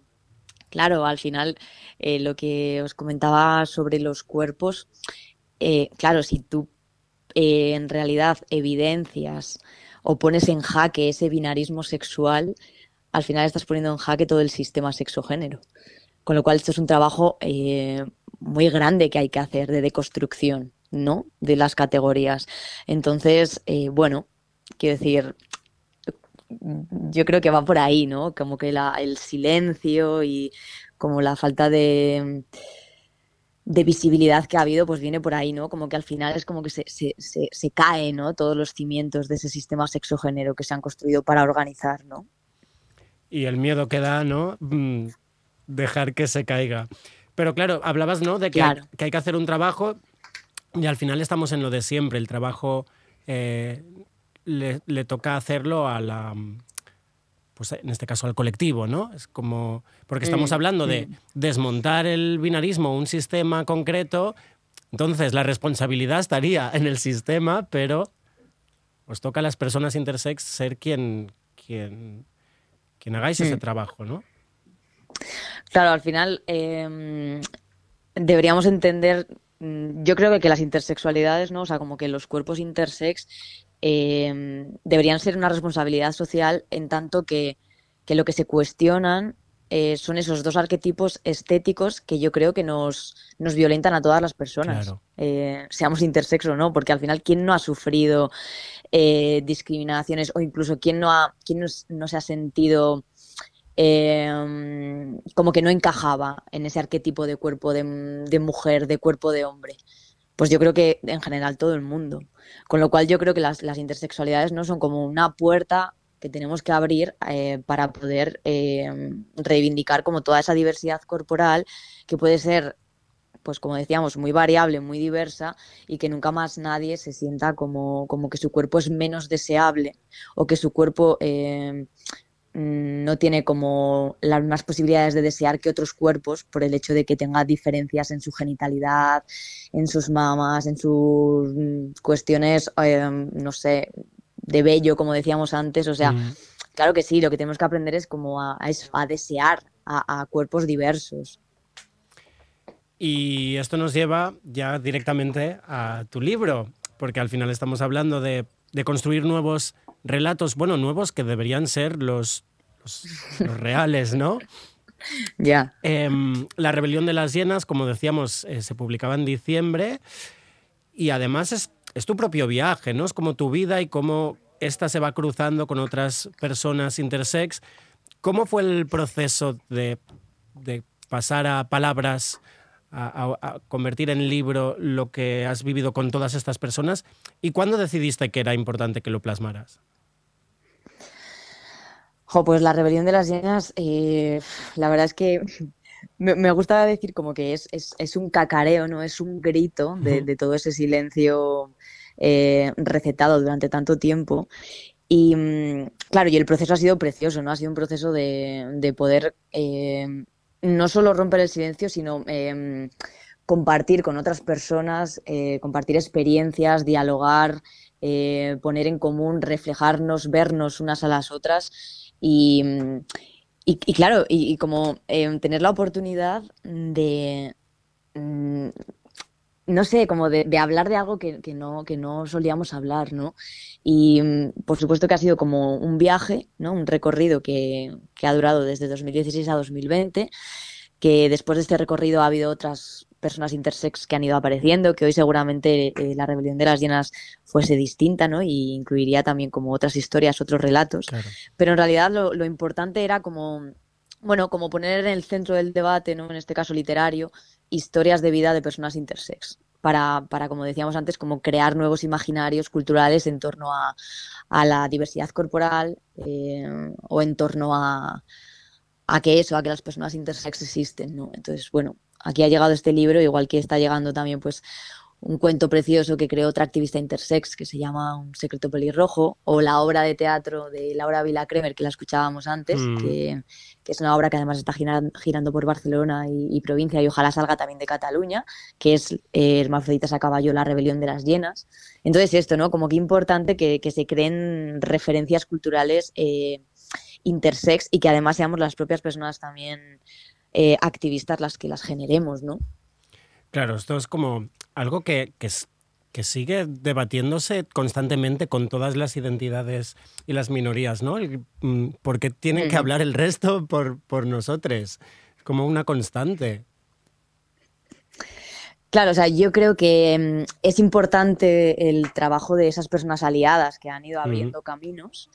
claro, al final eh, lo que os comentaba sobre los cuerpos, eh, claro, si tú eh, en realidad evidencias o pones en jaque ese binarismo sexual, al final estás poniendo en jaque todo el sistema sexogénero. Con lo cual, esto es un trabajo muy grande que hay que hacer de deconstrucción, ¿no? De las categorías. Entonces, bueno, quiero decir, yo creo que va por ahí, ¿no? Como que la- el silencio y como la falta de, de visibilidad que ha habido, pues viene por ahí, ¿no? Como que al final es como que se, se, se, se cae, ¿no? Todos los cimientos de ese sistema sexogénero que se han construido para organizar, ¿no? Y el miedo que da, ¿no? Mm, Dejar que se caiga. Pero claro, hablabas, ¿no? De que, Claro. hay, que hay que hacer un trabajo y al final estamos en lo de siempre. El trabajo eh, le, le toca hacerlo a la. Pues en este caso al colectivo, ¿no? Es como. Porque estamos hablando de desmontar el binarismo, un sistema concreto. Entonces la responsabilidad estaría en el sistema, pero os toca a las personas intersex ser quien, quien, quien hagáis ese Mm. trabajo, ¿no? Claro, al final eh, deberíamos entender, mm, yo creo que, que las intersexualidades, ¿no? O sea, como que los cuerpos intersex eh, deberían ser una responsabilidad social en tanto que, que lo que se cuestionan eh, son esos dos arquetipos estéticos que yo creo que nos, nos violentan a todas las personas, Claro. eh, seamos intersexo o no, porque al final, ¿quién no ha sufrido eh, discriminaciones o incluso quién no, ha, quién no, se ha sentido eh, como que no encajaba en ese arquetipo de cuerpo de, de mujer, de cuerpo de hombre. Pues yo creo que en general todo el mundo. Con lo cual yo creo que las, las intersexualidades no son como una puerta que tenemos que abrir eh, para poder eh, reivindicar como toda esa diversidad corporal que puede ser, pues como decíamos, muy variable, muy diversa y que nunca más nadie se sienta como, como que su cuerpo es menos deseable o que su cuerpo eh, no tiene como las mismas posibilidades de desear que otros cuerpos por el hecho de que tenga diferencias en su genitalidad, en sus mamas, en sus mm, cuestiones, eh, no sé, de vello, como decíamos antes. O sea, Mm. claro que sí, lo que tenemos que aprender es como a, a eso, a desear a, a cuerpos diversos. Y esto nos lleva ya directamente a tu libro, porque al final estamos hablando de, de construir nuevos relatos, bueno, nuevos que deberían ser los, los, los reales, ¿no? Ya. Em, la rebelión de las hienas, como decíamos, eh, se publicaba en diciembre y además es, es tu propio viaje, ¿no? Es como tu vida y cómo esta se va cruzando con otras personas intersex. ¿Cómo fue el proceso de, de pasar a palabras a- a- a convertir en libro lo que has vivido con todas estas personas? ¿Y cuándo decidiste que era importante que lo plasmaras? Jo, pues la rebelión de las llenas, eh, la verdad es que me, me gusta decir como que es, es, es un cacareo, ¿no? Es un grito de, todo ese silencio eh, recetado durante tanto tiempo. Y mm, claro, y el proceso ha sido precioso, ¿no? Ha sido un proceso de, de poder eh, no solo romper el silencio, sino compartir con otras personas, eh, compartir experiencias, dialogar, poner en común, reflejarnos, vernos unas a las otras. Y, mm, y, y claro, y, y como em, tener la oportunidad de, mm, no sé, como de, de hablar de algo que, que no, que no solíamos hablar, ¿no? Y mm, por supuesto que ha sido como un viaje, ¿no? Un recorrido que, que ha durado desde 2016 a 2020, que después de este recorrido ha habido otras personas intersex que han ido apareciendo, que hoy seguramente eh, la rebelión de las llenas fuese distinta, ¿no? Y incluiría también como otras historias, otros relatos. Pero en realidad lo, lo importante era como, bueno, como poner en el centro del debate, ¿no? En este caso literario, historias de vida de personas intersex. Para, para, como decíamos antes, como crear nuevos imaginarios culturales en torno a, a la diversidad corporal eh, o en torno a, a que eso, a que las personas intersex existen, ¿no? Entonces, bueno, aquí ha llegado este libro, igual que está llegando también, pues, un cuento precioso que creó otra activista intersex que se llama Un secreto pelirrojo, o la obra de teatro de Laura Vila Kremer, que la escuchábamos antes, Mm. que, que es una obra que además está giran- girando por Barcelona y, y provincia, y ojalá salga también de Cataluña, que es eh, Hermafroditas a caballo, la rebelión de las llenas. Entonces, esto, ¿no? Como que importante que, que se creen referencias culturales eh, intersex y que además seamos las propias personas también eh, activistas las que las generemos, ¿no? Claro, esto es como algo que, que, sigue debatiéndose constantemente con todas las identidades y las minorías, ¿no? El, mm, ¿Por qué tienen que hablar el resto por, por nosotros? Es como una constante. Claro, o sea, yo creo que mm, es importante el trabajo de esas personas aliadas que han ido abriendo caminos,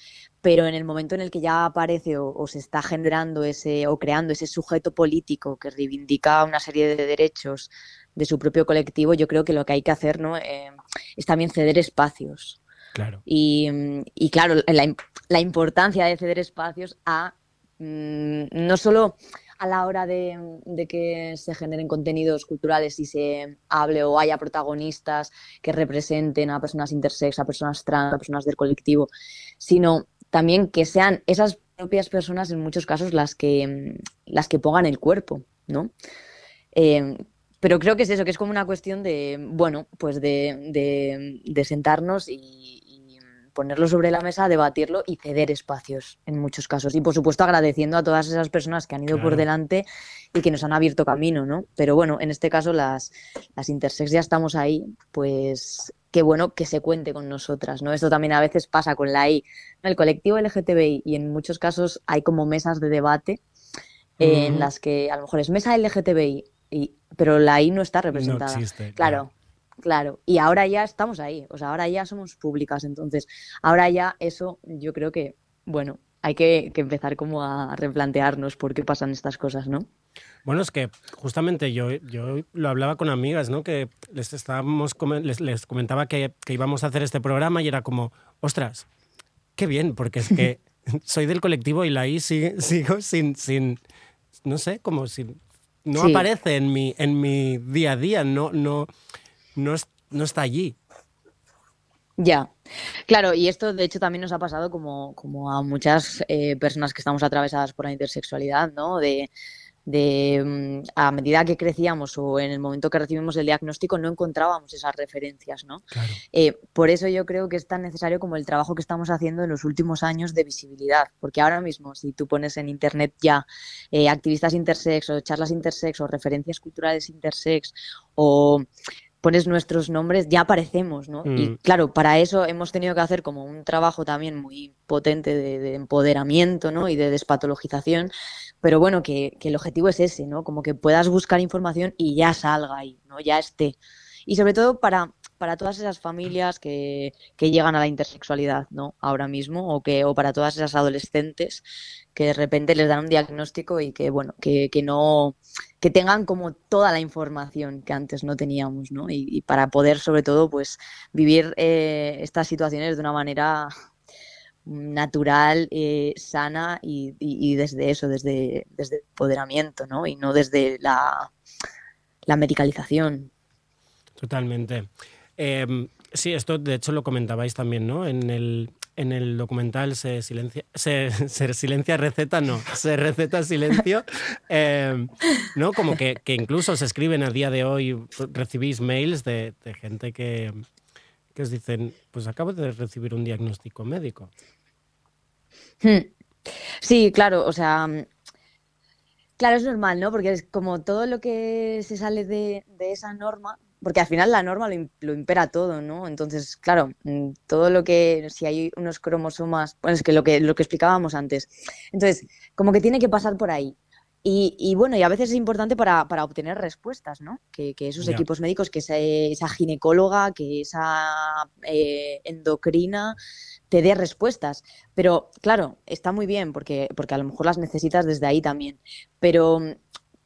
pero en el momento en el que ya aparece o, o se está generando ese o creando ese sujeto político que reivindica una serie de derechos de su propio colectivo, yo creo que lo que hay que hacer, ¿no? Eh, es también ceder espacios. Claro. Y, mm, y claro, la, la importancia de ceder espacios a mm, no solo a la hora de, de que se generen contenidos culturales y se hable o haya protagonistas que representen a personas intersex, a personas trans, a personas del colectivo, sino también que sean esas propias personas en muchos casos las que, mm, las que pongan el cuerpo, ¿no? Eh, pero creo que es eso, que es como una cuestión de, bueno, pues de, de- de sentarnos y, y ponerlo sobre la mesa, debatirlo y ceder espacios en muchos casos. Y por supuesto agradeciendo a todas esas personas que han ido por delante y que nos han abierto camino, ¿no? Pero bueno, en este caso las, las intersex ya estamos ahí, pues qué bueno que se cuente con nosotras, ¿no? Esto también a veces pasa con la I, ¿no? el colectivo LGTBI y en muchos casos hay como mesas de debate en Ujú. las que a lo mejor es mesa LGTBI, y, pero la I no está representada. existe, Claro, claro. Y ahora ya estamos ahí, o sea, ahora ya somos públicas, entonces, ahora ya eso yo creo que, bueno, hay que, que empezar como a replantearnos por qué pasan estas cosas, ¿no? Bueno, es que justamente yo, yo lo hablaba con amigas, ¿no? Que les, estábamos, les, les comentaba que, que íbamos a hacer este programa y era como, ostras, qué bien, porque es que soy del colectivo y la I sigue- sigo sin, sin, no sé, como si no Sí. aparece en mi, en mi día a día, no, no, no, no está allí. Ya, claro, y esto de hecho también nos ha pasado como, como a muchas eh, personas que estamos atravesadas por la intersexualidad, ¿no? De, de mm, a medida que crecíamos o en el momento que recibimos el diagnóstico no encontrábamos esas referencias, ¿no? Eh, por eso yo creo que es tan necesario como el trabajo que estamos haciendo en los últimos años de visibilidad, porque ahora mismo si tú pones en internet ya eh, activistas intersex o charlas intersex o referencias culturales intersex o pones nuestros nombres, ya aparecemos, ¿no? Y Mm. claro, para eso hemos tenido que hacer como un trabajo también muy potente de, de empoderamiento, ¿no? Y de despatologización, pero bueno, que, que el objetivo es ese, ¿no? Como que puedas buscar información y ya salga ahí, ¿no? Ya esté. Y sobre todo para, para todas esas familias que, que llegan a la intersexualidad, ¿no? Ahora mismo, o, que, o para todas esas adolescentes que de repente les dan un diagnóstico y que, bueno, que, que no, que tengan como toda la información que antes no teníamos, ¿no? Y, para poder, sobre todo, pues vivir eh, estas situaciones de una manera natural, eh, sana y, y- y desde eso, desde, desde el empoderamiento, ¿no? Y no desde la, la medicalización. Totalmente. Eh, sí, esto de hecho lo comentabais también, ¿no? En el, en el documental se silencia, se, silencia receta, no, se receta silencio, eh, ¿no? Como que, que incluso se escriben a día de hoy, recibís mails de, de gente que, que os dicen, pues acabo de recibir un diagnóstico médico. Hmm. Sí, claro, o sea, claro, es normal, ¿no? Porque es como todo lo que se sale de, de esa norma, porque al final la norma lo, lo impera todo, ¿no? Entonces, claro, mm, todo lo que, si hay unos cromosomas, bueno, es que lo que, lo que explicábamos antes. Entonces, como que tiene que pasar por ahí. Y, y bueno, y a veces es importante para, para obtener respuestas, ¿no? Que, que esos equipos médicos, que esa, esa ginecóloga, que esa eh, endocrina te dé respuestas. Pero claro, está muy bien porque, porque a lo mejor las necesitas desde ahí también. Pero mm,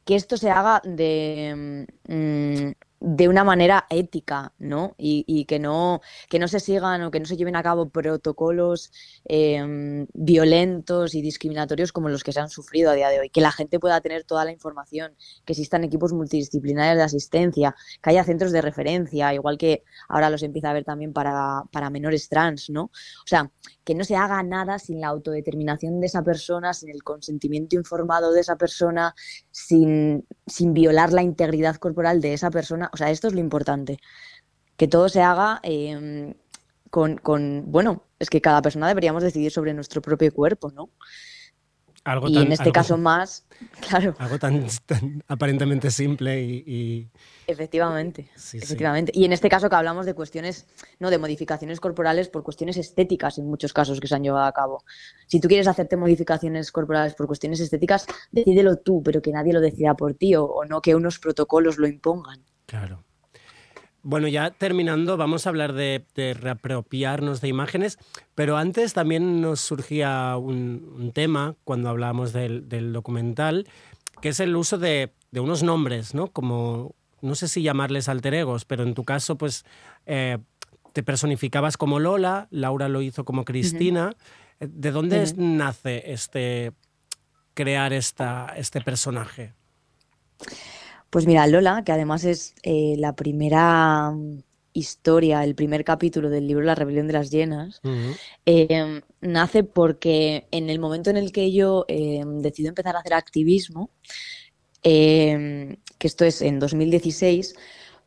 que esto se haga de, mm, de una manera ética, ¿no? Y, y que no, que no se sigan o que no se lleven a cabo protocolos eh, violentos y discriminatorios como los que se han sufrido a día de hoy. Que la gente pueda tener toda la información, que existan equipos multidisciplinarios de asistencia, que haya centros de referencia, igual que ahora los empieza a ver también para, para menores trans, ¿no? O sea, que no se haga nada sin la autodeterminación de esa persona, sin el consentimiento informado de esa persona, sin, sin violar la integridad corporal de esa persona. O sea, esto es lo importante. Que todo se haga eh, con, con, bueno, es que cada persona deberíamos decidir sobre nuestro propio cuerpo, ¿no? Algo y tan- en este algo- caso más, claro, Algo tan, tan aparentemente simple y, y- efectivamente, Sí, sí. efectivamente. Y en este caso que hablamos de cuestiones, no de modificaciones corporales por cuestiones estéticas en muchos casos que se han llevado a cabo. Si tú quieres hacerte modificaciones corporales por cuestiones estéticas, decídelo tú, pero que nadie lo decida por ti o, o no que unos protocolos lo impongan. Claro. Bueno, ya terminando, vamos a hablar de, de reapropiarnos de imágenes, pero antes también nos surgía un, un tema cuando hablábamos del, del documental, que es el uso de, de unos nombres, ¿no? Como, no sé si llamarles alter egos, pero en tu caso, pues eh, te personificabas como Lola, Laura lo hizo como Cristina. Eh, ¿De dónde es- nace este crear esta, este personaje? Pues mira, Lola, que además es eh, la primera mm, historia, el primer capítulo del libro La rebelión de las llenas, eh, nace porque en el momento en el que yo eh, decido empezar a hacer activismo, eh, que esto es en 2016,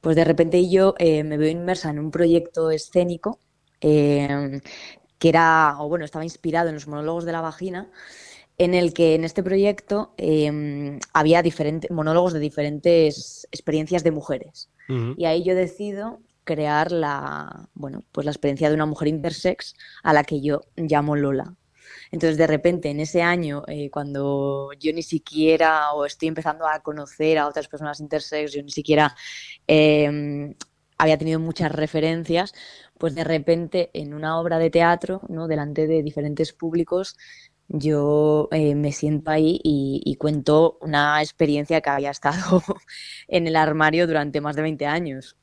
pues de repente yo eh, me veo inmersa en un proyecto escénico que era, o bueno, estaba inspirado en los monólogos de la vagina, en el que en este proyecto eh, había diferentes monólogos de diferentes experiencias de mujeres. Y ahí yo decido crear la, bueno, pues la experiencia de una mujer intersex a la que yo llamo Lola. Entonces, de repente, en ese año, eh, cuando yo ni siquiera, o estoy empezando a conocer a otras personas intersex, yo ni siquiera eh, había tenido muchas referencias, pues de repente en una obra de teatro, ¿no? delante de diferentes públicos, yo eh, me siento ahí y, y cuento una experiencia que había estado en el armario durante más de 20 años.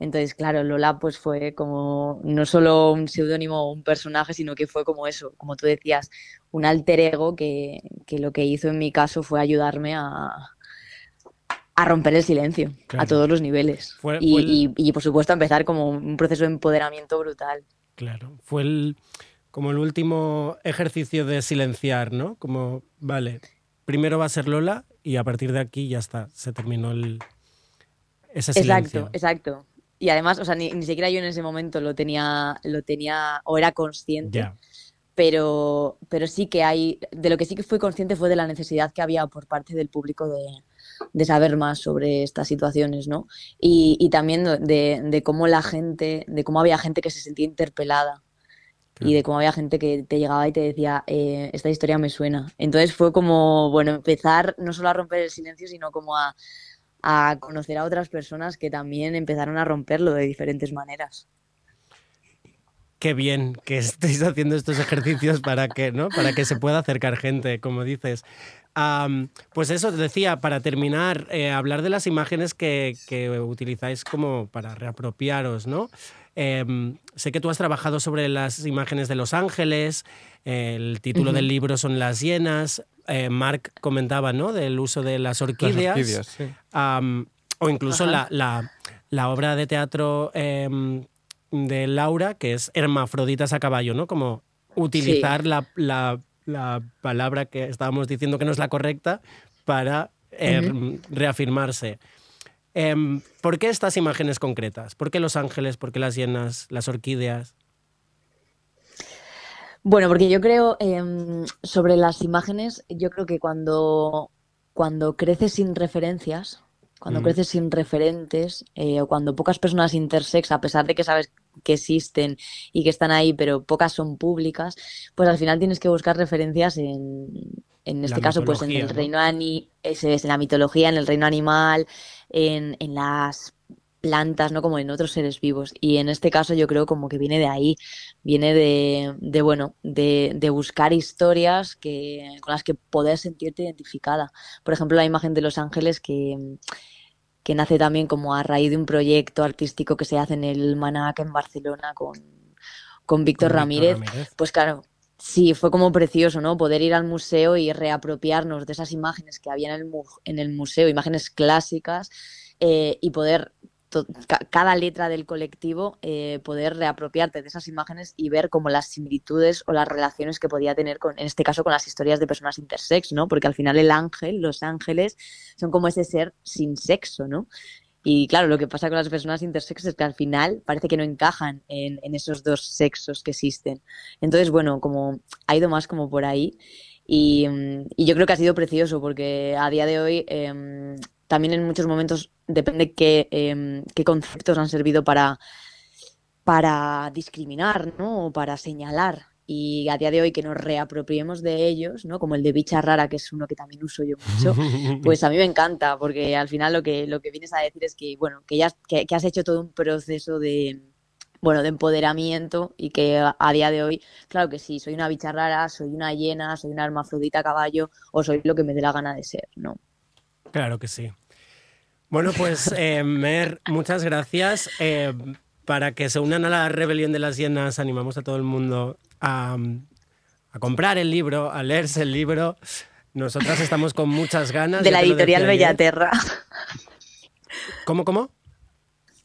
Entonces, claro, Lola pues fue como no solo un seudónimo o un personaje, sino que fue como eso, como tú decías, un alter ego que, que lo que hizo en mi caso fue ayudarme a, a romper el silencio Claro. a todos los niveles. Fue- y, fue el- y- y, por supuesto empezar como un proceso de empoderamiento brutal. Claro, fue el, como el último ejercicio de silenciar, ¿no? Como, vale, primero va a ser Lola y a partir de aquí ya está, se terminó el, ese silencio. Exacto, exacto. Y además, o sea, ni, ni siquiera yo en ese momento lo tenía, lo tenía o era consciente. Pero, pero sí que hay, de lo que sí que fui consciente fue de la necesidad que había por parte del público de, de saber más sobre estas situaciones, ¿no? Y, y también de, de cómo la gente, de cómo había gente que se sentía interpelada y de cómo había gente que te llegaba y te decía, eh, esta historia me suena. Entonces fue como, bueno, empezar no solo a romper el silencio, sino como a, a conocer a otras personas que también empezaron a romperlo de diferentes maneras. Qué bien que estéis haciendo estos ejercicios para que, ¿no? para que se pueda acercar gente, como dices. Pues eso, decía, para terminar, eh, hablar de las imágenes que, que utilizáis como para reapropiaros, ¿no? Em, sé que tú has trabajado sobre las imágenes de Los Ángeles, el título del libro son Las Hienas, eh, Mark comentaba, ¿no? Del uso de las orquídeas. orquídeas, sí. Am, o incluso la, Ajá. la- la obra de teatro em, de Laura, que es Hermafroditas a caballo, ¿no? Como utilizar la, la- la palabra que estábamos diciendo que no es la correcta para eh, Ujú. reafirmarse. Em, ¿Por qué estas imágenes concretas? ¿Por qué los ángeles? ¿Por qué las hienas? ¿Las orquídeas? Bueno, porque yo creo, em, sobre las imágenes, yo creo que cuando, cuando creces sin referencias, cuando Mm. creces sin referentes, eh, o cuando pocas personas intersex, a pesar de que sabes que existen y que están ahí, pero pocas son públicas, pues al final tienes que buscar referencias en, en La este caso, pues en el ¿no? reino ani- en la mitología, en el reino animal, en, en las plantas, ¿no? Como en otros seres vivos. Y en este caso yo creo como que viene de ahí, viene de, de bueno, de, de buscar historias que, con las que poder sentirte identificada. Por ejemplo, la imagen de Los Ángeles que, que nace también como a raíz de un proyecto artístico que se hace en el Manac en Barcelona con, con Víctor Ramírez. Ramírez. Pues claro, sí, fue como precioso, ¿no? Poder ir al museo y reapropiarnos de esas imágenes que había en el, mu- en el museo, imágenes clásicas, eh, y poder, cada letra del colectivo, eh, poder reapropiarte de esas imágenes y ver como las similitudes o las relaciones que podía tener con, en este caso, con las historias de personas intersex, ¿no? Porque al final el ángel, los ángeles, son como ese ser sin sexo, ¿no? Y claro, lo que pasa con las personas intersex es que al final parece que no encajan en, en esos dos sexos que existen. Entonces, bueno, como ha ido más como por ahí. Y, mm, y yo creo que ha sido precioso porque a día de hoy em, también en muchos momentos depende qué, em, qué conceptos han servido para, para discriminar, ¿no? O para señalar. Y a día de hoy que nos reapropiemos de ellos, ¿no? Como el de bicha rara, que es uno que también uso yo mucho, pues a mí me encanta, porque al final lo que, lo que vienes a decir es que, bueno, que ya has- que, que has hecho todo un proceso de, bueno, de empoderamiento y que a, a día de hoy, claro que sí, soy una bicha rara, soy una hiena, soy una hermafrodita a caballo o soy lo que me dé la gana de ser, ¿no? Claro que sí. Bueno, pues eh, Mer, muchas gracias. Eh, para que se unan a la rebelión de las hienas, animamos a todo el mundo a, a comprar el libro, a leerse el libro. Nosotras estamos con muchas ganas. De la editorial. Bellaterra. ¿Cómo, cómo?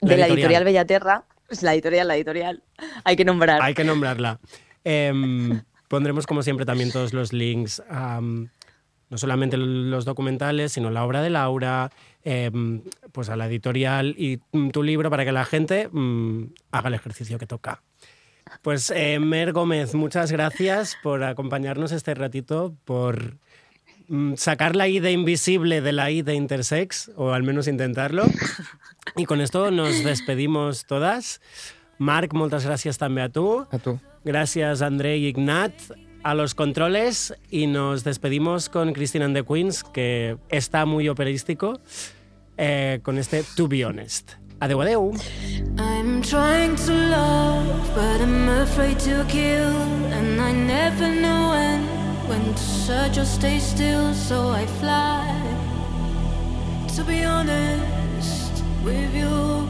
La De la editorial. editorial Bellaterra. Es la editorial, la editorial. Hay que nombrar. Hay que nombrarla. Em, pondremos, como siempre, también todos los links, no solamente los documentales, sino la obra de Laura, em, pues a la editorial y mm, tu libro para que la gente mm, haga el ejercicio que toca. Pues eh, Mer Gómez, muchas gracias por acompañarnos este ratito, por mm, sacar la I de invisible de la I de intersex, o al menos intentarlo. Y con esto nos despedimos todas. Marc, moltes gràcies també a tu. A tu. Gracias André y Ignat a los controles y nos despedimos con Christine and the Queens, que está muy operístico, eh, con este To Be Honest. Adeu, adeu. I'm trying to love, but I'm afraid to kill. And I never know when, when to search or stay still, so I fly. To be honest with you,